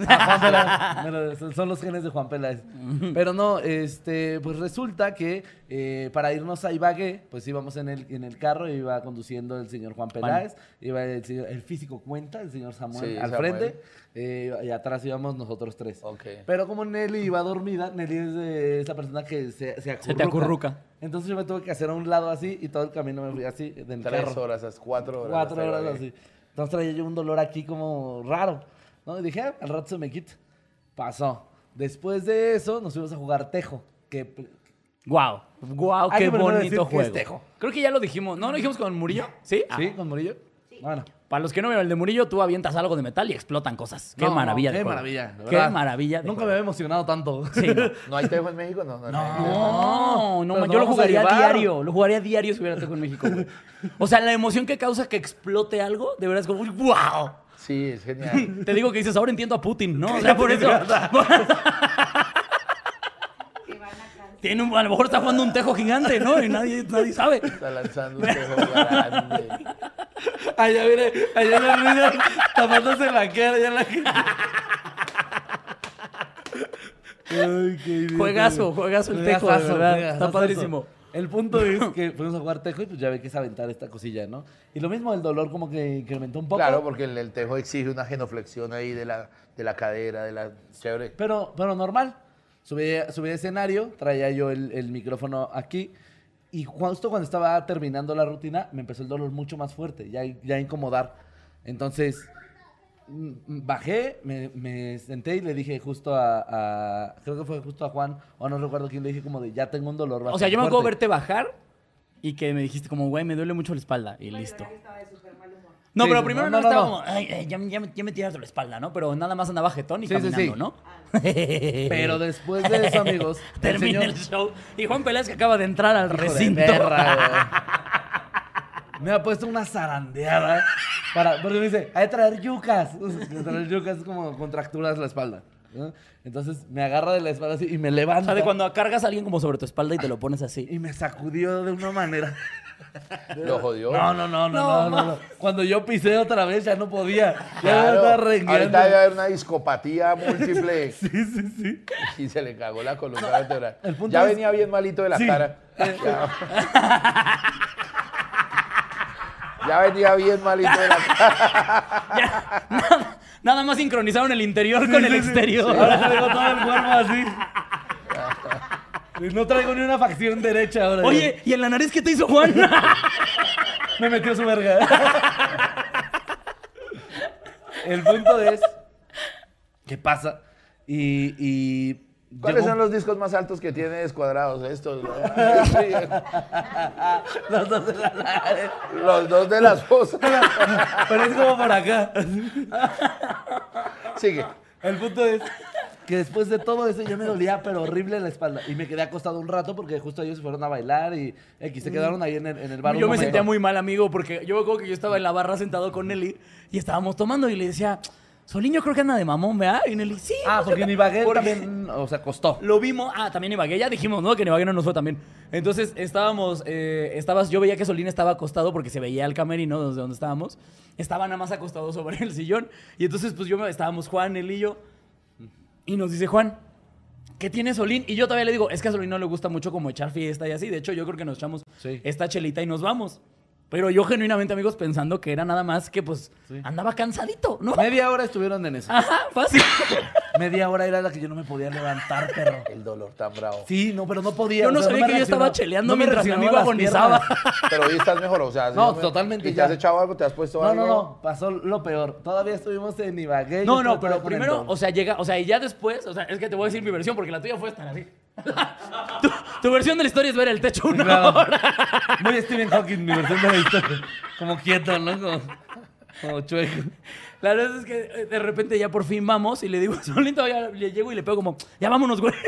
Ah, Juan Peláez. Son- los genes de Juan Peláez. Pero no, este, pues resulta que eh, para irnos a Ibagué, pues íbamos en el, en el carro, iba conduciendo el señor Juan Peláez, iba el, señor- el físico cuenta, el señor Samuel Sí, al Samuel. frente, eh, y atrás íbamos nosotros tres. Pero como Nelly iba dormida, Nelly es esa persona que se, se acurruca. Se te acurruca. Entonces yo me tuve que hacer a un lado así y todo el camino me fui así del Tres carro. horas, cuatro horas. Cuatro horas así. Entonces traía yo un dolor aquí como raro. ¿No? Y dije, "Ah, al rato se me quita. Pasó. Después de eso nos fuimos a jugar tejo. Que Guau, guau, Hay qué que bonito decir que es juego. tejo. Creo que ya lo dijimos. ¿No lo dijimos con Murillo? ¿Sí? Ah. ¿Sí? ¿Con Murillo? Bueno. Para los que no vieron el de Murillo, tú avientas algo de metal y explotan cosas. Qué No, maravilla de Qué juego. maravilla. de Qué verdad. maravilla de Nunca me juego. había emocionado tanto. Sí, no. ¿No hay tejo en México? No, no. no. No, no, Pero man, no yo lo vamos a jugaría llevar. diario. Lo jugaría diario si hubiera tejo en México, güey. O sea, la emoción que causa que explote algo, de verdad es como, ¡wow! Sí, es genial. Te digo que dices, ahora entiendo a Putin, ¿no? O sea, por eso. Tiene un, a lo mejor está jugando un tejo gigante, ¿no? Y nadie, nadie sabe. Está lanzando un tejo grande. Allá viene, allá la niña tapándose la cara. Ya la... Ay, qué. Juegazo, juegazo el tejo, de Juegazazo, verdad. juegazazo. Está padrísimo. El punto es que fuimos a jugar tejo y pues ya ve que es aventar esta cosilla, ¿no? Y lo mismo el dolor como que incrementó un poco. Claro, porque el, el tejo exige una genuflexión ahí de la, de la cadera, de la chévere. Pero, pero normal. Subí, subí escenario, traía yo el, el micrófono aquí. Y justo cuando estaba terminando la rutina, me empezó el dolor mucho más fuerte, ya, ya a incomodar. Entonces, bajé, me, me senté y le dije justo a, a- Creo que fue justo a Juan, o no recuerdo quién, le dije como de, ya tengo un dolor O sea, bastante yo me acuerdo fuerte". verte bajar y que me dijiste como, güey, me duele mucho la espalda. Y listo. Yo estaba de súper mal humor. No, Sí, pero primero no, no, no, estaba no. como, ay, ay, ya, me- ya, me- ya me tiraste la espalda, ¿no? Pero nada más andaba jetón y Sí, caminando, sí. ¿no? Pero después de eso, amigos, el Termina señor- el show. Y Juan Peláez que acaba de entrar al Hijo de recinto. perra, güey. Me ha puesto una zarandeada. Para, porque me dice, hay que traer yucas. traer yucas es como contracturas la espalda. ¿no? Entonces me agarra de la espalda así y me o levanta. sea, de cuando cargas a alguien como sobre tu espalda y te lo pones así. Y me sacudió de una manera. Lo jodió. No, no, no, no, No, no. Cuando yo pisé otra vez ya no podía. Ya Claro, estaba rengueando. ahorita debe haber una discopatía múltiple. Sí, sí, sí. Y se le cagó la columna vertebral. el punto Ya es- venía bien malito de la Sí. cara. Ya. Ya venía bien malito de la cara. Ya, nada, nada más sincronizaron el interior con el Sí, sí, sí. exterior. Ahora traigo todo el cuerpo así. No traigo ni una facción derecha ahora. Oye, ¿y en la nariz qué te hizo Juan? Me metió su verga. El punto es. ¿Qué pasa? Y. y ¿Cuáles llegó- son los discos más altos que tiene descuadrados estos? Los dos de la nariz. Los dos de las fosas. Pero es como por acá. Sigue. El punto es que después de todo eso yo me dolía, pero horrible la espalda. Y me quedé acostado un rato porque justo ellos se fueron a bailar y X, se quedaron ahí en el, en el bar. un Yo me sentía muy mal, amigo, porque yo me acuerdo que yo estaba en la barra sentado con Nelly y estábamos tomando y le decía, Soliño creo que anda de mamón, ¿verdad? Y Nelly, sí. Ah, no porque qué". en Ibagué Porque también, o sea, costó. Lo vimos, ah, también Ibagué, ya dijimos, ¿no? Que en Ibagué no nos fue también. Entonces estábamos, eh, estabas, yo veía que Solín estaba acostado porque se veía el camerino desde donde estábamos. Estaba nada más acostado sobre el sillón. Y entonces, pues yo me, estábamos Juan, él y yo. Y nos dice Juan, ¿qué tiene Solín? Y yo todavía le digo, es que a Solín no le gusta mucho como echar fiesta y así. De hecho, yo creo que nos echamos Sí. esta chelita y nos vamos. Pero yo genuinamente, amigos, pensando que era nada más que pues Sí. andaba cansadito, ¿no? Media hora estuvieron en eso. Ajá, fácil. Media hora era la que yo no me podía levantar, perro. El dolor tan bravo. Sí, no, pero no podía. Yo no o sea, sabía que yo estaba cheleando no me mientras mi amigo agonizaba. Pero hoy estás mejor, o sea. No, ¿sí me- totalmente ¿Y te ya. has echado algo? ¿Te has puesto No, algo? no, no, pasó lo peor. Todavía estuvimos en Ibagué. No, no, pero primero, o sea, llega, o sea, y ya después, o sea, es que te voy a decir mi versión porque la tuya fue estar así. tu, tu versión de la historia es ver el techo una Claro. hora. Muy Stephen Hawking, mi versión de la Como quieto, ¿no? Como, como chueco. La verdad es que eh, de repente ya por fin vamos y le digo, solito ya le llego y le pego como, ya vámonos, güey.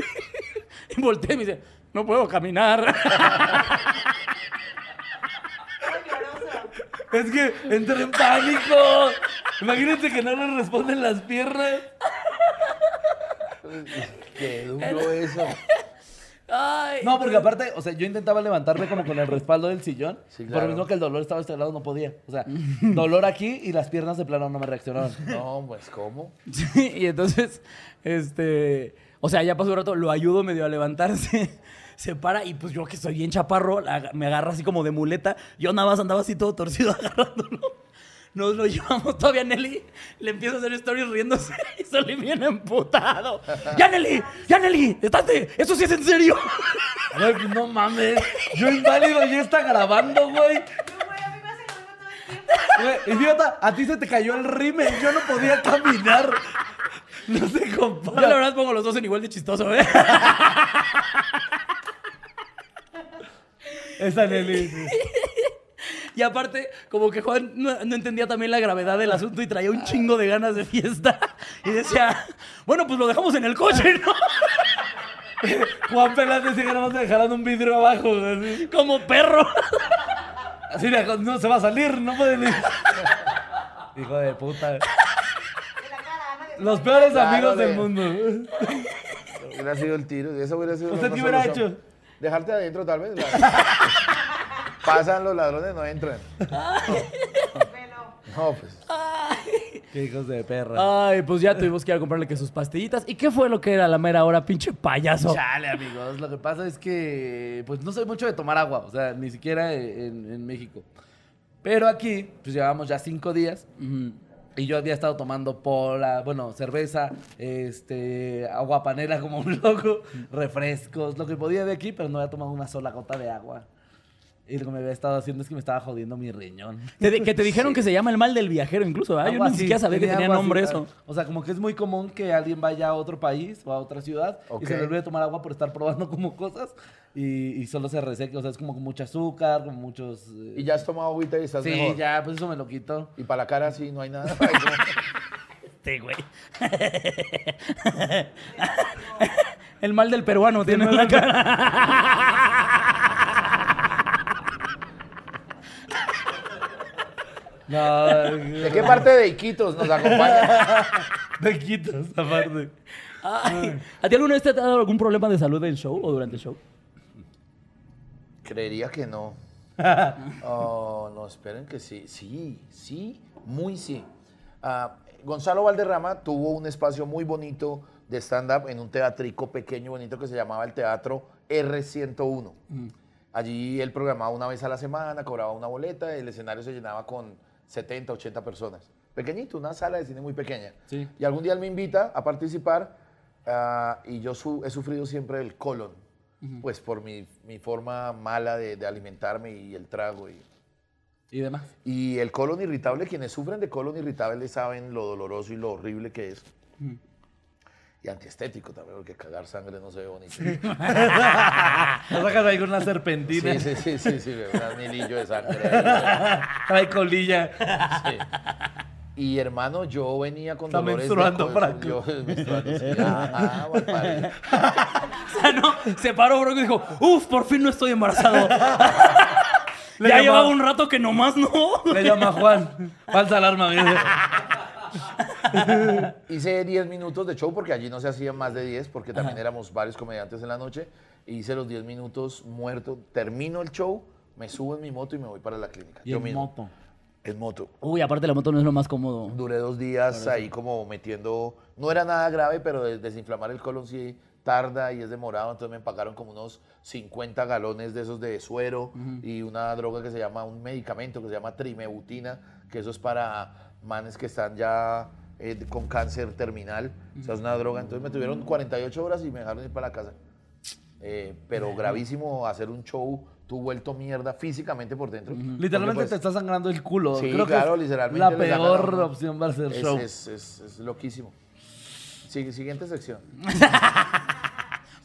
Y volteé y me dice, no puedo caminar. Es que entré en pánico. Imagínense que no le responden las piernas. Qué duro eso. Ay, No, porque aparte, o sea, yo intentaba levantarme como con el respaldo del sillón. Sí, Por claro. lo mismo que el dolor estaba a este lado, no podía. O sea, dolor aquí y las piernas de plano no me reaccionaban. No, pues, ¿cómo? Sí, y entonces, este, o sea, ya pasó un rato, lo ayudo medio a levantarse, se para y pues yo que soy bien chaparro, la- me agarra así como de muleta, yo nada más andaba así todo torcido agarrándolo. Nos lo llevamos todavía a Nelly, le empiezo a hacer stories riéndose y salí bien emputado. ¡Ya Nelly! ¡Ya Nelly! ¡Estate! ¡Eso sí es en serio! Pues no mames. Yo inválido ya está grabando, güey. No, güey, a mí me hace lo mismo todo el tiempo. Güey, idiota, a ti se te cayó el rímel. Yo no podía caminar. No se Yo compara. la verdad pongo los dos en igual de chistoso, ¿eh? Esa Nelly. Y aparte, como que Juan no, no entendía también la gravedad del asunto y traía un chingo de ganas de fiesta. Y decía, bueno, pues lo dejamos en el coche, ¿no? Juan Pelas decía que nada más dejaran un vidrio abajo. Así, Como perro. así de, no se va a salir, no puede ni. Hijo de puta. De la cara, nadie Los peores Claro, amigos de- del mundo. Hubiera sido el tiro. Eso hubiera sido ¿Usted qué hubiera solución. hecho? Dejarte adentro, tal vez. Pasan los ladrones, no entran. No, pues. Qué hijos de perra. Ay, pues ya tuvimos que ir a comprarle que sus pastillitas. ¿Y qué fue lo que era la mera hora, pinche payaso? Chale, amigos. Lo que pasa es que, pues no soy mucho de tomar agua, o sea, ni siquiera en, en México. Pero aquí, pues llevamos ya cinco días y yo había estado tomando pola, bueno, cerveza, este, agua panela como un loco, refrescos, lo que podía de aquí, pero no había tomado una sola gota de agua. Y lo que me había estado haciendo es que me estaba jodiendo mi riñón. Te que te dijeron que se llama el mal del viajero, incluso, ¿verdad? Yo ni así, siquiera sabía que tenía así, nombre eso. O sea, como que es muy común que alguien vaya a otro país o a otra ciudad y se le olvide tomar agua por estar probando como cosas y, y solo se reseque. O sea, es como con mucho azúcar, con muchos... eh, Y ya has tomado agüita y estás Sí, mejor. ya, pues eso me lo quito. Y para la cara sí, no hay nada. Sí, güey. el mal del peruano tiene en la cara. No, ¿De qué parte de Iquitos nos acompaña? de quitos, aparte. Ay, ¿A ti alguna vez te ha dado algún problema de salud en el show o durante el show? Creería que no. Oh, no, esperen que sí. Sí, sí, muy sí. Ah, Gonzalo Valderrama tuvo un espacio muy bonito de stand-up en un teatrico pequeño, bonito que se llamaba el Teatro R101. Allí él programaba una vez a la semana, cobraba una boleta, el escenario se llenaba con 70, 80 personas. Pequeñito, una sala de cine muy pequeña. Sí. Y algún día él me invita a participar ah, y yo su- he sufrido siempre el colon, pues por mi, mi forma mala de, de alimentarme y el trago. Y, Y demás. y el colon irritable, quienes sufren de colon irritable saben lo doloroso y lo horrible que es. Y antiestético también, porque cagar sangre no se ve bonito. sí, Lo sacas ahí con una serpentina. sí, sí, sí, sí, un hilillo de sangre. Trae colilla. sí. Y hermano, yo venía con Está dolores menstruando, de Franco. Yo, menstruando, sí. Ajá, mal padre. O sea, no, se paró Bronco y dijo, uff, por fin no estoy embarazado. Le ya llamaba- llevaba un rato que nomás no. Le llama Juan. Falsa alarma. Hice 10 minutos de show porque allí no se hacían más de 10 porque también éramos varios comediantes en la noche. Hice los 10 minutos muerto. Termino el show, me subo en mi moto y me voy para la clínica. Y yo en mismo. moto. En moto. Uy, aparte la moto no es lo más cómodo. Duré dos días ahí como metiendo, no era nada grave, pero de- desinflamar el colon sí tarda y es demorado, entonces me empacaron como unos 50 galones de esos de suero y una droga que se llama, un medicamento que se llama trimebutina, que eso es para manes que están ya eh, con cáncer terminal, o sea, es una droga, entonces me tuvieron 48 horas y me dejaron ir para la casa. Eh, pero gravísimo hacer un show, tú vuelto mierda físicamente por dentro. Literalmente pues, te está sangrando el culo. Sí, Creo claro, es literalmente La a peor opción para hacer es, show. es, es- es loquísimo. Sigue- siguiente sección.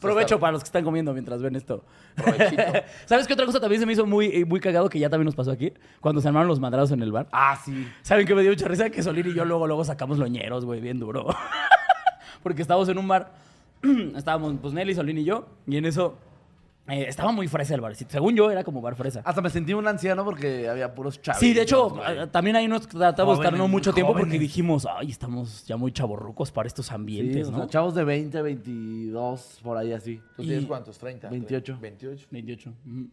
Provecho para los que están comiendo mientras ven esto. ¿Sabes qué otra cosa también se me hizo muy, eh, muy cagado que ya también nos pasó aquí? Cuando se armaron los madrados en el bar. Ah, sí. ¿Saben qué me dio mucha risa? Que Solín y yo luego, luego sacamos loñeros, güey, bien duro. Porque estábamos en un bar, estábamos pues Nelly, Solín y yo, y en eso eh, estaba muy fresa el barcito. Según yo, era como bar fresa. Hasta me sentí un anciano porque había puros chavos. Sí, de hecho, a- también ahí nos tratamos de estar no Jóvenes, mucho tiempo porque dijimos, ay, estamos ya muy chavorrucos para estos ambientes, Sí, o ¿no? sea, chavos de 20, 22, por ahí así. ¿Tú Y- tienes cuántos? ¿30? 28. 28. 28. ujú.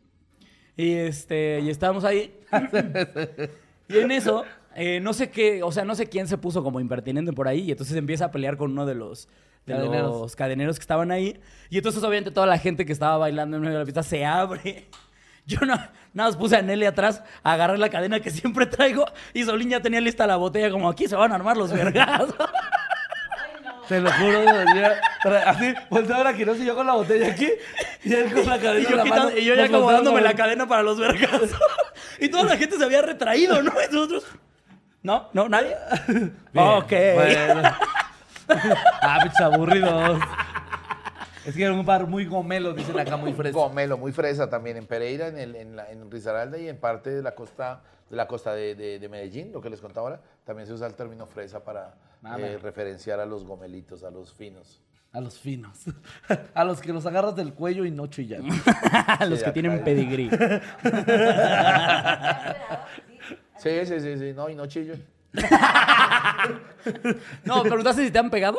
Y este, y estábamos ahí. y en eso, eh, no sé qué, o sea, no sé quién se puso como impertinente por ahí. Y entonces empieza a pelear con uno de los, de Cadeneros. los cadeneros que estaban ahí. Y entonces, obviamente, toda la gente que estaba bailando en medio de la pista se abre. Yo no, nada más puse a Nelly atrás, agarré la cadena que siempre traigo. Y Solín ya tenía lista la botella, como aquí se van a armar los vergazos. Te lo juro, tra- así, volteaba a Quiroz y yo con la botella aquí, y él con la cadena Y en yo, la quitando- mano, y yo ya nos como volteamos dándome a la cadena para los vergazos. y toda la gente se había retraído, ¿no? Y nosotros. ¿No? ¿No? ¿Nadie? Bien, ok. Bueno. Ah, pinches aburridos. Es que era un bar muy gomelo, dicen acá, muy fresco. Gomelo, muy fresa también en Pereira, en, el, en, la- en Risaralda y en parte de la costa de la costa de, de- de Medellín, lo que les contaba ahora, también se usa el término fresa para Nada. eh, referenciar a los gomelitos, a los finos. A los finos. A los que los agarras del cuello y no chillan. los Sí, que tienen pedigrí. Sí, sí, sí, sí, no, y no chillo. No, preguntaste si te han pegado.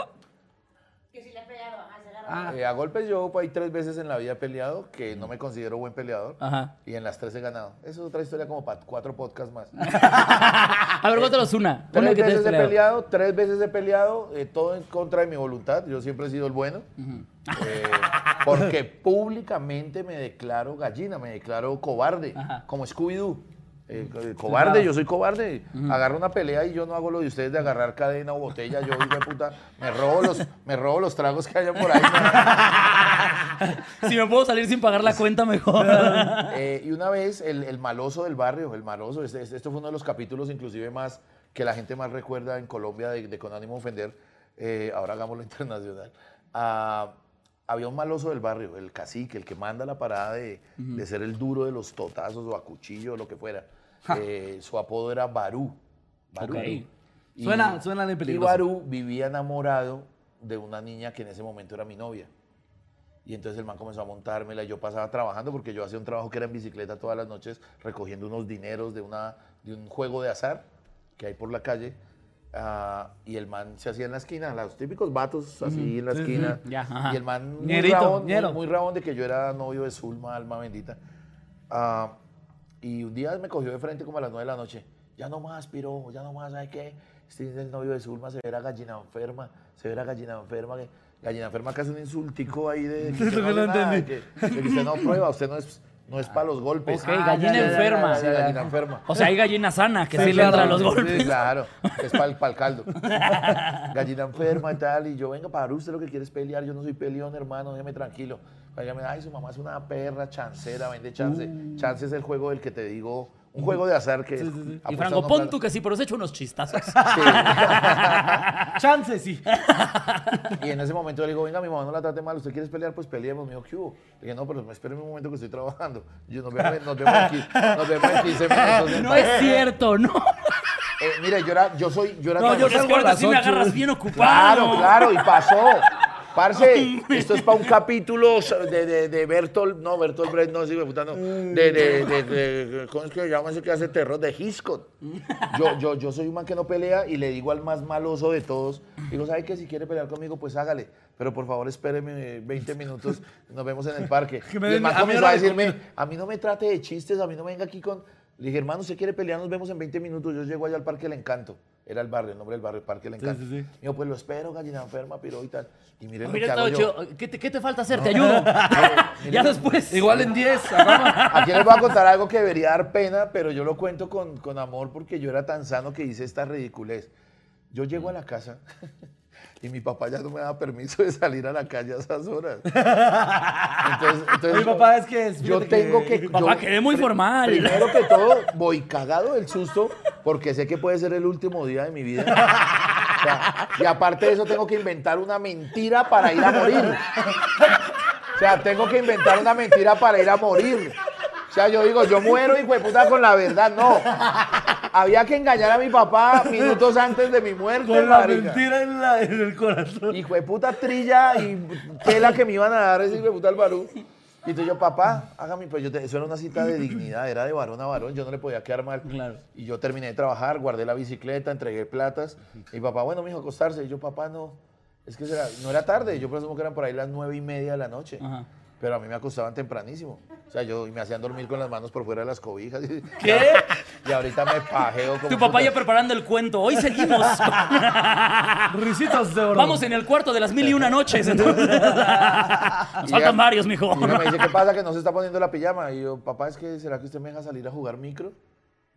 Que si le he pegado, ajá, se agarra. Ah, Eh, a golpes yo hay tres veces en la vida he peleado, que no me considero buen peleador, Ajá. y en las tres he ganado. Eso es otra historia como para cuatro podcasts más. A ver, cuéntanos una. Una Tres que te hayas veces he peleado. peleado, tres veces he peleado, eh, todo en contra de mi voluntad. Yo siempre he sido el bueno. Eh, porque públicamente me declaro gallina, me declaro cobarde, Ajá. como Scooby-Doo. Eh, co- cobarde, claro. yo soy cobarde. Agarro una pelea y yo no hago lo de ustedes de agarrar cadena o botella. Yo, hijo de puta, me robo los, me robo los tragos que hayan por ahí. Si me puedo salir sin pagar la cuenta, mejor. Eh, y una vez el, el maloso del barrio, el maloso, este, este- esto fue uno de los capítulos inclusive más que la gente más recuerda en Colombia de, de Con ánimo de ofender, eh, ahora hagámoslo internacional. Ah, había un maloso del barrio, el cacique, el que manda la parada de, de ser el duro de los totazos o a cuchillo o lo que fuera. Eh, su apodo era Barú. Barú. Ok. Y- Suena- suena de Y peligroso. Barú vivía enamorado de una niña que en ese momento era mi novia. Y entonces el man comenzó a montármela y yo pasaba trabajando porque yo hacía un trabajo que era en bicicleta todas las noches recogiendo unos dineros de, una, de un juego de azar que hay por la calle. ah, y el man se hacía en la esquina, los típicos vatos así en la esquina. Ya. Y el man muy Ñerito, rabón, muy, muy rabón de que yo era novio de Zulma, alma bendita. Ah, y un día me cogió de frente como a las 9 de la noche. Ya no más, piro, ya no más, ¿sabes qué? Este es el novio de Zulma, se verá gallina enferma, se verá gallina enferma. Que, gallina enferma que es un insultico ahí de que, Eso usted que no hace nada, entendí. que- que usted no prueba, usted no es, no es para los golpes. Ok, gallina ya, ya, ya, enferma. Sí, gallina enferma. O sea, hay gallina sana que sí, Sí, le entra a los Sí, golpes. claro, es para el, caldo. Gallina enferma y tal, y yo, venga, para usted lo que quiere es pelear, yo no soy peleón, hermano, déjeme tranquilo. Ella me ay, su mamá es una perra chancera, vende chance. Chance es el juego del que te digo, un juego de azar que... Y Franco, pon tú que sí, pero has hecho unos chistazos. Sí. chance, sí. Y en ese momento le digo, venga, mi mamá no la trate mal, ¿usted quiere pelear? Pues peleemos. Me dijo, ¿qué hubo? Le dije, no, pero espéreme un momento que estoy trabajando. Y yo, nos vemos, nos vemos, aquí, nos vemos en 15 minutos. No es cierto, no. Eh, mire, yo, era, yo soy... Yo era No, yo que las sí me agarras bien ocupado. Claro, claro, y pasó. Parce, esto es para un capítulo de, de, de Bertolt, no, Bertolt Brecht, no, sí, me puta, no, de, de, de, ¿cómo es que se llama ese que hace terror? De Hitchcock. Yo, yo, yo soy un man que no pelea y le digo al más maloso de todos, digo, ¿sabe qué? Si quiere pelear conmigo, pues hágale, pero por favor espéreme 20 minutos, nos vemos en el parque. Que me y el man comenzó a de decirme, a mí no me trate de chistes, a mí no venga aquí con... Le dije, hermano, usted quiere pelear, nos vemos en 20 minutos, yo llego allá al Parque del Encanto. Era el barrio, el nombre del barrio, el parque le encanta. sí, sí. Me dijo, pues lo espero, gallina enferma, piro y tal. Y miren Mira, lo que hago yo. ¿Qué te, qué te falta hacer? Te ayudo. ya después. Igual en 10. vamos. Aquí les voy a contar algo que debería dar pena, pero yo lo cuento con, con amor porque yo era tan sano que hice esta ridiculez. Yo llego a la casa y mi papá ya no me da permiso de salir a la calle a esas horas. Entonces, entonces Mi papá es que es. yo tengo que... Papá, yo- quedé muy formal. Primero que todo, voy cagado del susto porque sé que puede ser el último día de mi vida. O sea, y aparte de eso, tengo que inventar una mentira para ir a morir. O sea, tengo que inventar una mentira para ir a morir. O sea, yo digo, yo muero, hijo de puta, con la verdad. No. Había que engañar a mi papá minutos antes de mi muerte, Con la marica. mentira en, la- en el corazón. Hijo de puta trilla y tela que me iban a dar ese hijo de puta al varón. Y entonces yo, papá, hágame, pues yo te- eso era una cita de dignidad, era de varón a varón, yo no le podía quedar mal. Claro. Y yo terminé de trabajar, guardé la bicicleta, entregué platas. Y papá, bueno, mijo, acostarse. Y yo, papá, no, es que será- no era tarde, yo presumo que eran por ahí las nueve y media de la noche. Ajá. Pero a mí me acostaban tempranísimo. O sea, yo me hacían dormir con las manos por fuera de las cobijas. ¿Qué? Y ahorita me pajeo como Tu papá ya preparando el cuento. Hoy seguimos. Risitos de oro. Vamos en el cuarto de las mil y una noches. entonces. Nos Y faltan varios, mijo. Y me dice, ¿qué pasa? Que no se está poniendo la pijama. Y yo, papá, es que ¿será que usted me deja salir a jugar micro?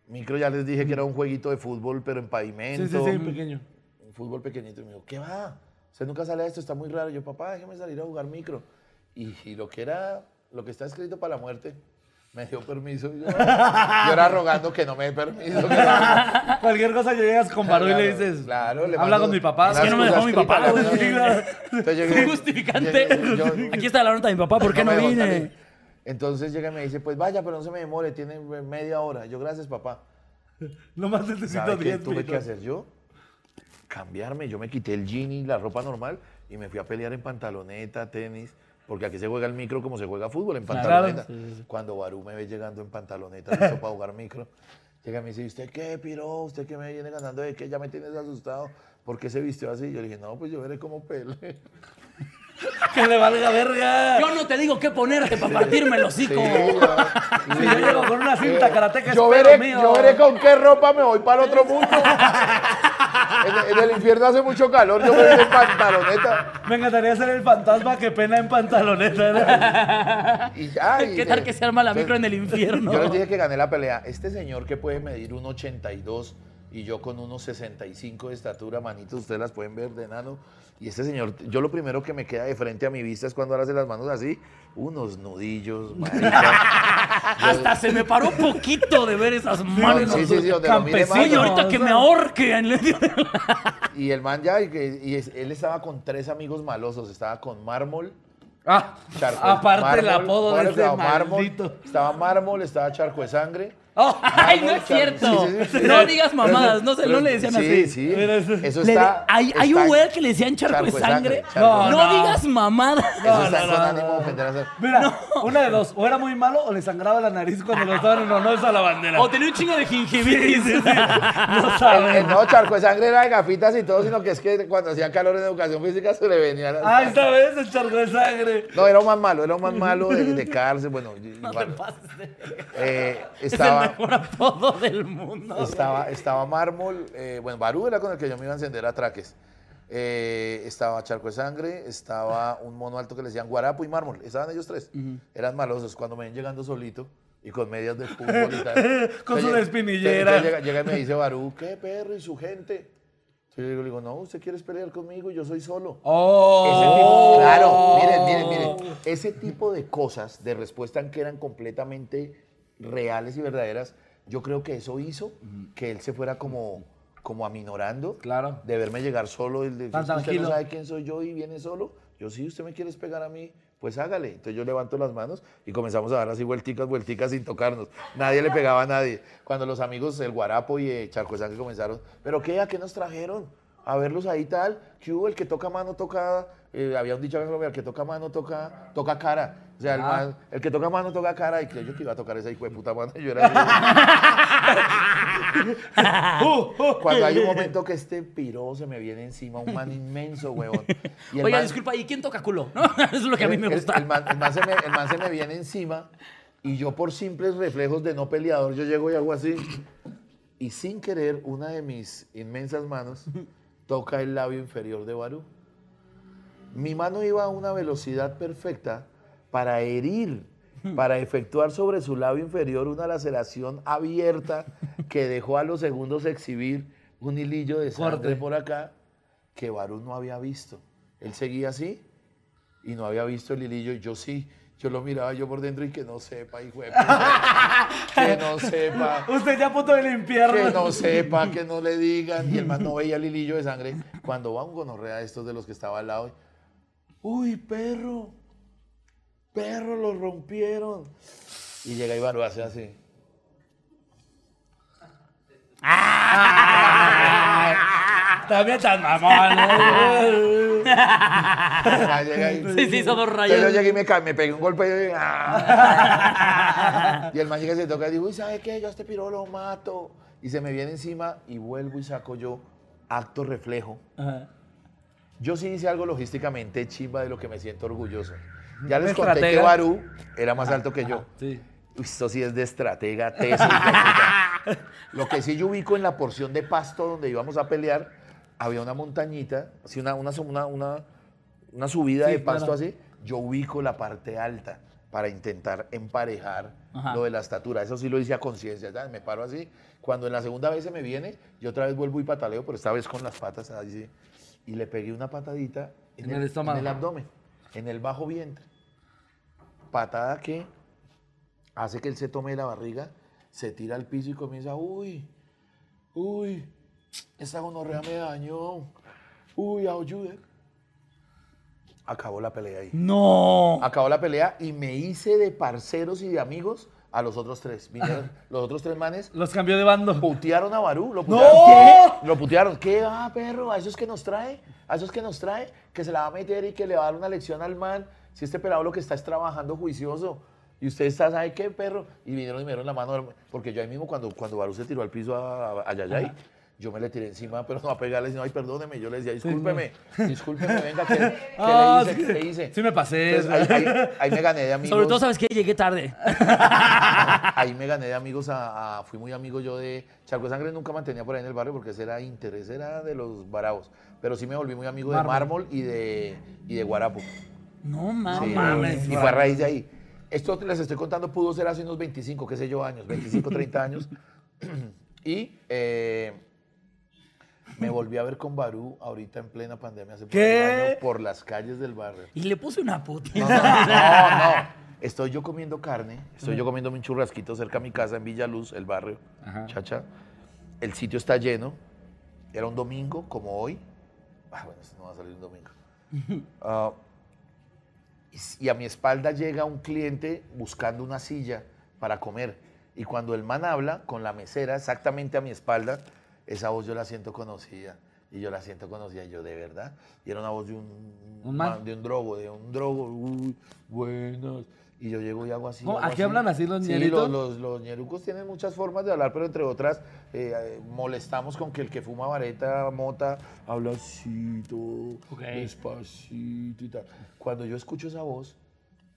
Micro ya les dije que era un jueguito de fútbol, pero en pavimento. Sí, sí, sí, pequeño. Un fútbol pequeñito. Y me dijo, ¿qué va? Usted nunca sale a esto, está muy raro. Y yo, papá, déjeme salir a jugar micro. Y, y lo que era, lo que está escrito para la muerte, me dio permiso. Yo, yo era rogando que no me dé permiso. que no- Cualquier cosa llegas con Barú y le dices. claro, le Habla con mi papá. Es que no me dejó mi papá. ¿no? Entonces Justificante. yo- Aquí está la nota de mi papá. ¿Por qué no, vine? Entonces llega y me dice, pues vaya, pero no se me demore, tiene media hora. Yo, gracias, papá. Nomás necesito ¿Sabe qué 10 tuve que hacer yo? Cambiarme. Yo me quité el jean y la ropa normal y me fui a pelear en pantaloneta, tenis. Porque aquí se juega el micro como se juega fútbol, en pantaloneta. Sí, sí, sí. Cuando Barú me ve llegando en pantaloneta, listo para jugar micro, llega y me dice, ¿y ¿usted qué, piro? ¿Usted qué me viene ganando de qué? Ya me tienes asustado. ¿Por qué se vistió así? Yo le dije, no, pues yo veré cómo pele. Que le valga verga. Yo no te digo qué ponerte para partirme el hocico. Sí, Si yo llego con una cinta karateca, yo veré, mío. yo veré con qué ropa me voy para el otro mundo. en, en el infierno hace mucho calor, yo me voy en pantaloneta. Me encantaría ser el fantasma que pena en pantaloneta. Y ya, y ¿Qué tal que se arma la micro en el infierno? Yo les dije que gané la pelea. Este señor que puede medir 1,82 y yo con unos 65 de estatura, manitos, ustedes las pueden ver de enano. Y este señor, yo lo primero que me queda de frente a mi vista es cuando ahora hace las manos así, unos nudillos. Hasta se me paró poquito de ver esas No, manos. sí, sí, sí, donde lo mire no. ahorita que me ahorque en medio de Y el man ya, y, y él estaba con tres amigos malosos, estaba con Mármol, Ah, Charco- aparte el Mármol, apodo de este estaba Mármol. Estaba Mármol, estaba Charco de Sangre. Oh, Ay, no es cierto. sí, sí, sí. No digas mamadas, no, se, no le decían sí, así. Sí, Mira, eso- está. hay, hay está- un güey que le decían charco, de sangre. charco No, No, digas mamadas. Eso está no, con no, ánimo no. Mira, una de dos. O era muy malo o le sangraba la nariz cuando lo estaban en honor a la bandera. O tenía un chingo de gingivitis. No El- el sabes. no, charco de sangre era de gafitas y todo, sino que es que cuando hacía calor en educación física se le venía. la- Ah, esta vez el charco de sangre. No, era un más malo, era un más malo de, de cárcel. Bueno, igual, eh, El estaba, mejor apodo del mundo. estaba, estaba Mármol, eh, bueno, Barú era con el que yo me iba a encender a traques. Eh, estaba Charco de Sangre, estaba un mono alto que le decían Guarapo y Mármol. Estaban ellos tres. Eran malosos. Cuando me ven llegando solito y con medias de fútbol y tal. Con Entonces su llega- Llega, y me dice Barú, ¿qué perro y su gente? Entonces yo le digo, no, usted quiere pelear conmigo, yo soy solo. Ese tipo, Oh. claro, miren, miren, miren. Ese tipo de cosas, de respuesta que eran completamente reales y verdaderas, yo creo que eso hizo que él se fuera como, como aminorando. Claro. De verme llegar solo. El de, Tan usted tranquilo. no sabe quién soy yo y viene solo. Yo sí, usted me quiere pegar a mí, pues hágale. Entonces yo levanto las manos y comenzamos a dar así vuelticas, vuelticas sin tocarnos. Nadie le pegaba a nadie. Cuando los amigos, el Guarapo y eh, Charco de Sangre comenzaron, ¿pero qué? ¿A qué nos trajeron? A verlos ahí tal. ¿Qué hubo? El que toca mano toca... eh, había un dicho en Colombia, el que toca mano toca, toca cara. O sea, el, Ah. man- el que toca mano toca cara y creyó que iba a tocar esa hijo de puta mano. y Yo era. Cuando hay un momento que este piro se me viene encima, un man inmenso, huevón. Y el Oiga, man- disculpa, ¿y quién toca culo? ¿No? Eso es lo que a mí me el- gusta. El, man, el man se me, el man se me viene encima y yo por simples reflejos de no peleador, yo llego y hago así. y sin querer una de mis inmensas manos toca el labio inferior de Barú. Mi mano iba a una velocidad perfecta para herir, para efectuar sobre su labio inferior una laceración abierta que dejó a los segundos exhibir un hilillo de sangre Corte. por acá que Barú no había visto. Él seguía así y no había visto el hilillo y yo sí. Yo lo miraba yo por dentro y que no sepa, hijo de puta. Que no sepa. Usted ya a punto de limpiarlo. Que no sepa, que no le digan. Y el man no veía el hilillo de sangre. Cuando va un gonorrea de estos de los que estaba al lado. Uy, perro. Perro, lo rompieron. Y llega Iván, lo hace así. También tan mamón. ¿no? Ah, llega y- Sí, sí, hizo dos Entonces yo llegué y me, me pegué un golpe y, ¡ah! y el man llega y se toca y digo, uy, ¿sabe qué? Yo a este piro lo mato. Y se me viene encima y vuelvo y saco yo acto reflejo. Ajá. Yo sí hice algo logísticamente chimba de lo que me siento orgulloso. Ya les ¿Un conté que? Barú era más alto que yo. Sí. Uy, esto sí es de estratega, de puta. Lo que sí yo ubico en la porción de pasto donde íbamos a pelear, había una montañita, así una, una, una, una, una subida Sí, de pasto claro. así. Yo ubico la parte alta para intentar emparejar Ajá. lo de la estatura. Eso sí lo hice a conciencia. ya, Me paro así. Cuando en la segunda vez se me viene, yo otra vez vuelvo y pataleo, pero esta vez con las patas así. Y le pegué una patadita En el estómago. en el abdomen, en el bajo vientre. Patada que hace que él se tome la barriga, se tira al piso y comienza, uy, uy, esa gonorrea me dañó, uy, ayude. Acabó la pelea ahí. No. Acabó la pelea y me hice de parceros y de amigos a los otros tres. Vinieron los otros tres manes, Los cambió de bando. putearon a Barú. Lo ¡No! putearon. ¿Qué? Lo putearon. ¿Qué va, perro? ¿A esos que nos trae? ¿A esos que nos trae? Que se la va a meter y que le va a dar una lección al man. Si este pelado lo que está es trabajando juicioso. Y usted está, ¿sabe qué, perro? Y vinieron y me dieron la mano. Porque yo ahí mismo, cuando, cuando Barú se tiró al piso a, a, a Yayay, yo me le tiré encima, pero no a pegarle, sino, ay, perdóneme. Yo le decía, discúlpeme, discúlpeme, venga, ¿qué, qué Ah, le hice? sí. ¿Qué le hice? Sí me pasé. Entonces, ahí, ahí- ahí me gané de amigos. Sobre todo, ¿sabes qué? Llegué tarde. Ahí me gané de amigos a, a- Fui muy amigo yo de. Charco de Sangre nunca mantenía por ahí en el barrio porque ese era interés, era de los baraos. Pero sí me volví muy amigo de Mármol. Y de, y de Guarapo. No Sí, mames. Y fue a raíz de ahí. Esto les estoy contando pudo ser hace unos 25, qué sé yo, años, 25, 30 años. y eh, me volví a ver con Barú ahorita en plena pandemia hace ¿Qué? año por las calles del barrio. Y le puse una puta. No, no, no. Estoy yo comiendo carne, estoy yo comiendo un churrasquito cerca a mi casa en Villaluz, el barrio, Ajá. chacha. El sitio está lleno. Era un domingo, como hoy. Ah, bueno, esto no va a salir un domingo. S- y a mi espalda llega un cliente buscando una silla para comer. Y cuando el man habla con la mesera exactamente a mi espalda, esa voz yo la siento conocida. Y yo la siento conocida, yo de verdad. Y era una voz de un, ¿Un man? de un drogo, de un drogo. Uy, buenas. Y yo llego y hago así. ¿Cómo? hago ¿Aquí hablan así los Sí, ñeritos? los, los, los ñerucos tienen muchas formas de hablar, pero entre otras, eh, molestamos con que el que fuma vareta, mota, habla así, todo, Ok. despacito y tal. Cuando yo escucho esa voz,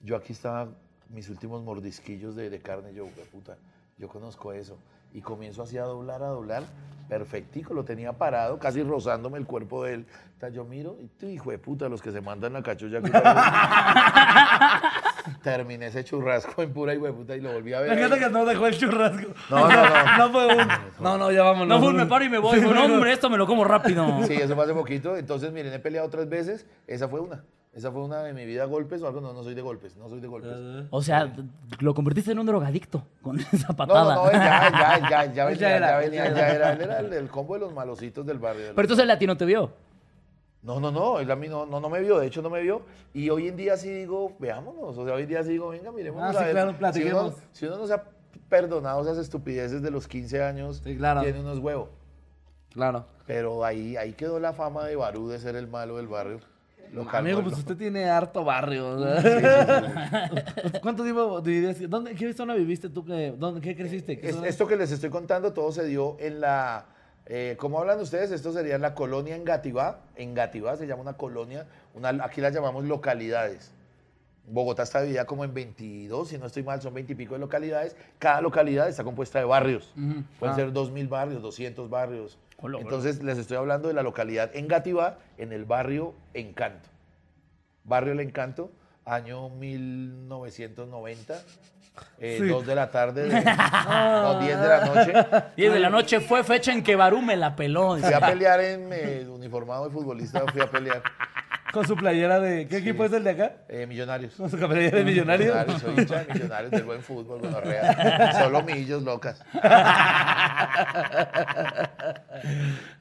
yo aquí estaba mis últimos mordisquillos de, de carne, yo, "Hue puta, yo conozco eso. Y comienzo así a doblar, a doblar, perfectico, lo tenía parado, casi rozándome el cuerpo de él. Sea, yo miro, y tú, hijo de puta, los que se mandan la cachulla. que- Terminé ese churrasco en pura hijo de puta y lo volví a ver. Me encanta que no dejó el churrasco. No, no, no. No fue un. No, no, ya vámonos. No, fue un me paro y me voy. No, hombre, esto me lo como rápido. Sí, eso fue hace poquito. Entonces, miren, he peleado tres veces. Esa fue una. Esa fue una de mi vida, golpes o algo. No, no soy de golpes. No soy de golpes. O sea, lo convertiste en un drogadicto con esa No, no, patada. no, él ya, ya, ya, ya venía, ya era, ya él venía, ya ya era. Él era el, el combo de los malocitos del barrio. Pero entonces el latino te vio. No, no, no, él a mí no, no, no me vio, de hecho no me vio. Y hoy en día sí digo, veámonos. O sea, hoy en día sí digo, venga, miremos. Ah, a sí, ver. claro, si, platiquemos. uno, si uno no se ha perdonado esas estupideces de los 15 años, Sí, claro. tiene unos huevos. Claro. Pero ahí, ahí quedó la fama de Barú de ser el malo del barrio. Amigo, pues usted tiene harto barrio. sea. ¿Cuánto tiempo vivías? ¿Dónde, ¿Qué zona viviste tú? Que, dónde, ¿Qué creciste? ¿Qué Es- zona? esto que les estoy contando todo se dio en la, eh, ¿cómo hablan ustedes? Esto sería en la colonia Engativá. Engativá se llama una colonia, una, aquí la llamamos localidades. Bogotá está dividida como en 22, si no estoy mal, son 20 y pico de localidades. Cada localidad está compuesta de barrios. Pueden Ah. ser 2.000 barrios, 200 barrios. Hola, Entonces les estoy hablando de la localidad Engativá, en el barrio Encanto. Barrio El Encanto, año 1990, eh, Sí. 2 de la tarde, de- no, 10 de la noche. 10 de la noche fue fecha en que Barú me la peló. Fui a pelear en eh, uniformado de futbolista, fui a pelear. Con su playera de. ¿Qué equipo es el de acá? Eh, millonarios. Con su playera de millonario. Millonarios, soy hincha de millonarios del buen fútbol, gonorrea. Solo millos locas.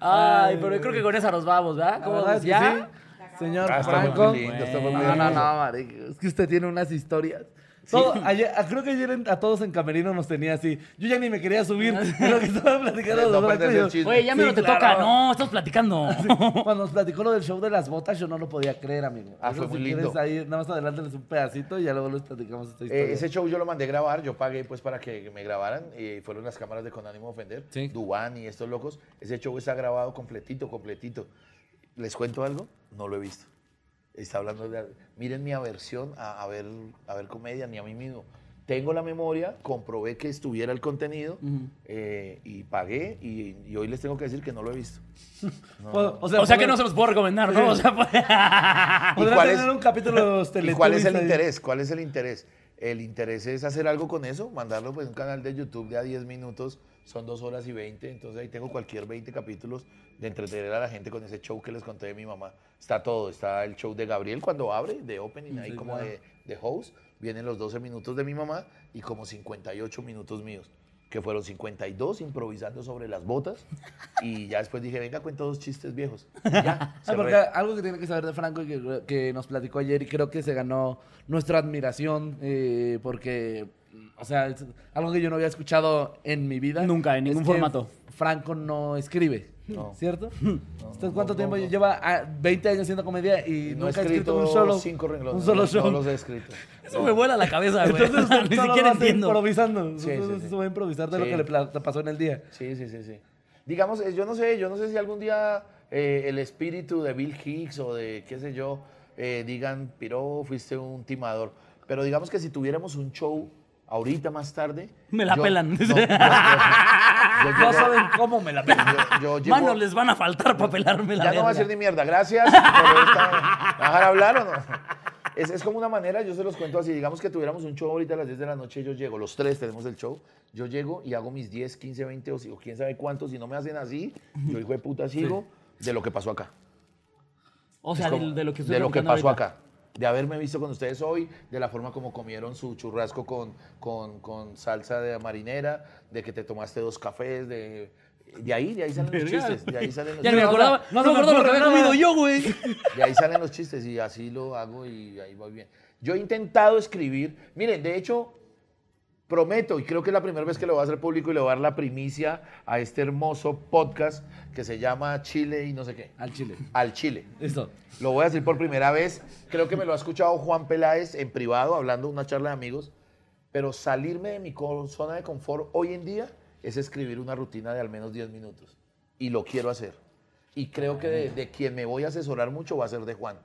Ay, pero yo creo que con esa nos vamos, ¿verdad? ¿Cómo ya? sí. Señor Ah, está muy Franco. lindo, está muy no, no, no, marico, Es que usted tiene unas historias. Todo, ayer- ah, creo que ayer a todos en Camerino nos tenía así. Yo ya ni me quería subir. de lo que estaba platicando. El chisme. Oye, ya me Sí, lo te claro. toca. No, estamos platicando. Cuando nos platicó lo del show de las botas, yo no lo podía creer, amigo. Ah, Eso, fue si muy quieres, lindo. ahí, nada más adelánteles un pedacito y ya luego les platicamos esta historia. Eh, ese show yo lo mandé grabar, yo pagué pues para que me grabaran, y fueron las cámaras de Con Ánimo de Ofender, Sí. Dubán y estos locos. Ese show está grabado completito, completito. ¿Les cuento algo? No lo he visto. Está hablando de... Miren mi aversión a, a ver, a ver comedia, ni a mí mismo. Tengo la memoria, comprobé que estuviera el contenido eh, y pagué y, y hoy les tengo que decir que no lo he visto. O, O sea que no se los puedo recomendar, ¿no? O sea, pues- Podría cuál tener es- un capítulo de los ¿Y cuál es el interés? ¿Cuál es el interés? El interés es hacer algo con eso, mandarlo pues un canal de YouTube de a 10 minutos, son 2 horas y 20, entonces ahí tengo cualquier 20 capítulos de entretener a la gente con ese show que les conté de mi mamá. Está todo, está el show de Gabriel cuando abre, de opening, ahí Sí, como claro. de, de host, vienen los 12 minutos de mi mamá y como 58 minutos míos, que fueron 52 improvisando sobre las botas y ya después dije, venga, cuento dos chistes viejos. Y ya, Ah, porque algo que tiene que saber de Franco y que, que nos platicó ayer y creo que se ganó nuestra admiración eh, porque, o sea, es algo que yo no había escuchado en mi vida. Nunca, en es ningún que formato. Franco no escribe, No. ¿cierto? ¿Usted cuánto no, tiempo no. lleva? Ah, 20 años haciendo comedia y Y no nunca ha escrito un solo, cinco renglones. un solo no, show. no los he escrito. Eso me vuela la cabeza, güey. Entonces usted Ni siquiera entiendo. improvisando. Sí, Entonces sí, sí. se va a improvisar de lo que le pasó en el día. Sí, sí, sí, sí. Digamos, eh, yo no sé, yo no sé si algún día eh, el espíritu de Bill Hicks o de qué sé yo eh, digan, Piro, fuiste un timador. Pero digamos que si tuviéramos un show ahorita más tarde. Me la yo- pelan. no, yo- yo- No saben cómo me la llego- Manos les van a faltar para pelarme la ya no va a ser ni mierda. Gracias. por esta- ¿Me va a dejar hablar o no? Es, es como una manera, yo se los cuento así, digamos que tuviéramos un show ahorita a las 10 de la noche, yo llego, los tres tenemos el show, yo llego y hago mis 10, 15, 20 o, o quién sabe cuántos, si no me hacen así, yo hijo de puta sigo de lo que pasó acá. O sea, como- de, de lo que de lo que pasó ahorita. acá. De haberme visto con ustedes hoy, de la forma como comieron su churrasco con, con, con salsa de marinera, de que te tomaste dos cafés, de, de ahí, de ahí salen los chistes, de ahí salen los Ya ni me chistes. acordaba, no no, se me acordaba lo que había comido yo, güey. De ahí salen los chistes y así lo hago y ahí voy bien. Yo he intentado escribir, miren, de hecho, prometo, y creo que es la primera vez que lo voy a hacer público y le voy a dar la primicia a este hermoso podcast que se llama Chile y no sé qué. Al chile. Al Chile. Listo. Lo voy a decir por primera vez. Creo que me lo ha escuchado Juan Peláez en privado, hablando una charla de amigos. Pero salirme de mi zona de confort hoy en día es escribir una rutina de al menos 10 minutos. Y lo quiero hacer. Y creo que de, de quien me voy a asesorar mucho va a ser de Juan.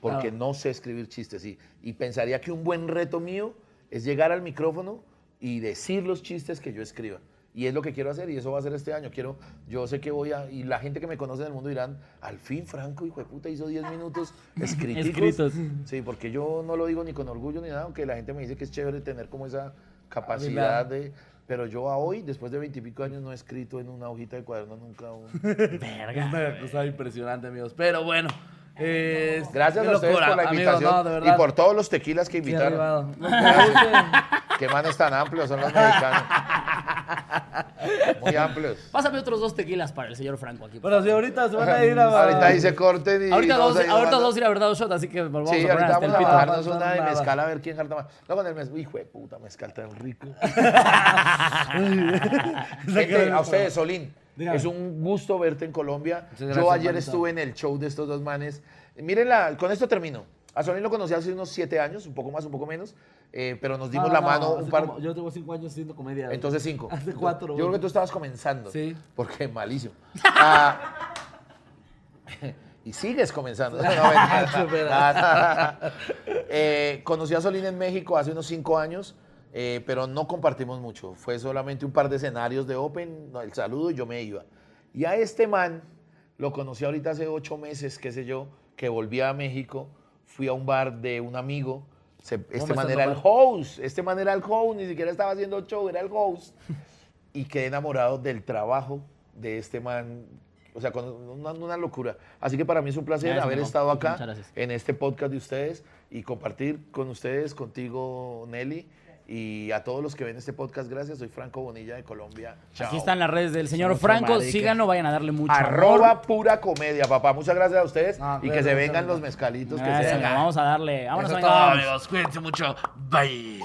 Porque no sé escribir chistes. Y, y pensaría que un buen reto mío es llegar al micrófono y decir los chistes que yo escriba. Y es lo que quiero hacer y eso va a ser este año. Quiero, yo sé que voy a, y la gente que me conoce en el mundo dirán, al fin Franco, hijo de puta, hizo 10 minutos escritos. Escritos. Sí, porque yo no lo digo ni con orgullo ni nada, aunque la gente me dice que es chévere tener como esa capacidad de... Pero yo a hoy, después de veintipico años, no he escrito en una hojita de cuaderno nunca un... Verga. Una cosa impresionante, amigos. Pero bueno. Eh, Gracias a ustedes locura, por la invitación no, y por todos los tequilas que invitaron. Qué manes tan amplios son los mexicanos. Muy amplios. Pásame otros dos tequilas para el señor Franco aquí. Bueno, si ahorita se van a ir a. Ahorita dice corten y... ahorita vamos dos, ahorita dos ir a verdad shot, así que volvamos Sí, a poner ahorita vamos a bajarnos no, una de mezcal a ver quién jarta más. No, con el mezcal. Hijo de puta, mezcal tan rico. Gente, a ustedes, Solín. Dígame. Es un gusto verte en Colombia. Muchas Yo gracias, ayer manito. estuve en el show de estos dos manes. Miren, la- con esto termino. A Solín lo conocí hace unos siete años, un poco más, un poco menos, eh, pero nos dimos No, la no, mano un par... como- yo tengo cinco años haciendo comedia. Entonces cinco. Hace cuatro, Yo creo que tú estabas comenzando. Sí. Porque malísimo. Ah, Y sigues comenzando. Eh, conocí a Solín en México hace unos cinco años, eh, pero no compartimos mucho. Fue solamente un par de escenarios de Open, no, el saludo y yo me iba. Y a este man lo conocí ahorita hace ocho meses, qué sé yo, que volví a México. Fui a un bar de un amigo. Se- este man era el host. Este man era el host, ni siquiera estaba haciendo show, era el host. y quedé enamorado del trabajo de este man. O sea, con una, una locura. Así que para mí es un placer Gracias, haber amigo. estado acá en este podcast de ustedes y compartir con ustedes, contigo, Nelly, y a todos los que ven este podcast. Gracias. Soy Franco Bonilla de Colombia. Chao. Aquí están las redes del señor Franco. marica. Síganlo, vayan a darle mucho Arroba amor. pura comedia, papá. Muchas gracias a ustedes Ah, y que se vengan los mezcalitos que se hagan. Vamos a darle. Vámonos, Eso es amigos. todo, amigos. Cuídense mucho. Bye.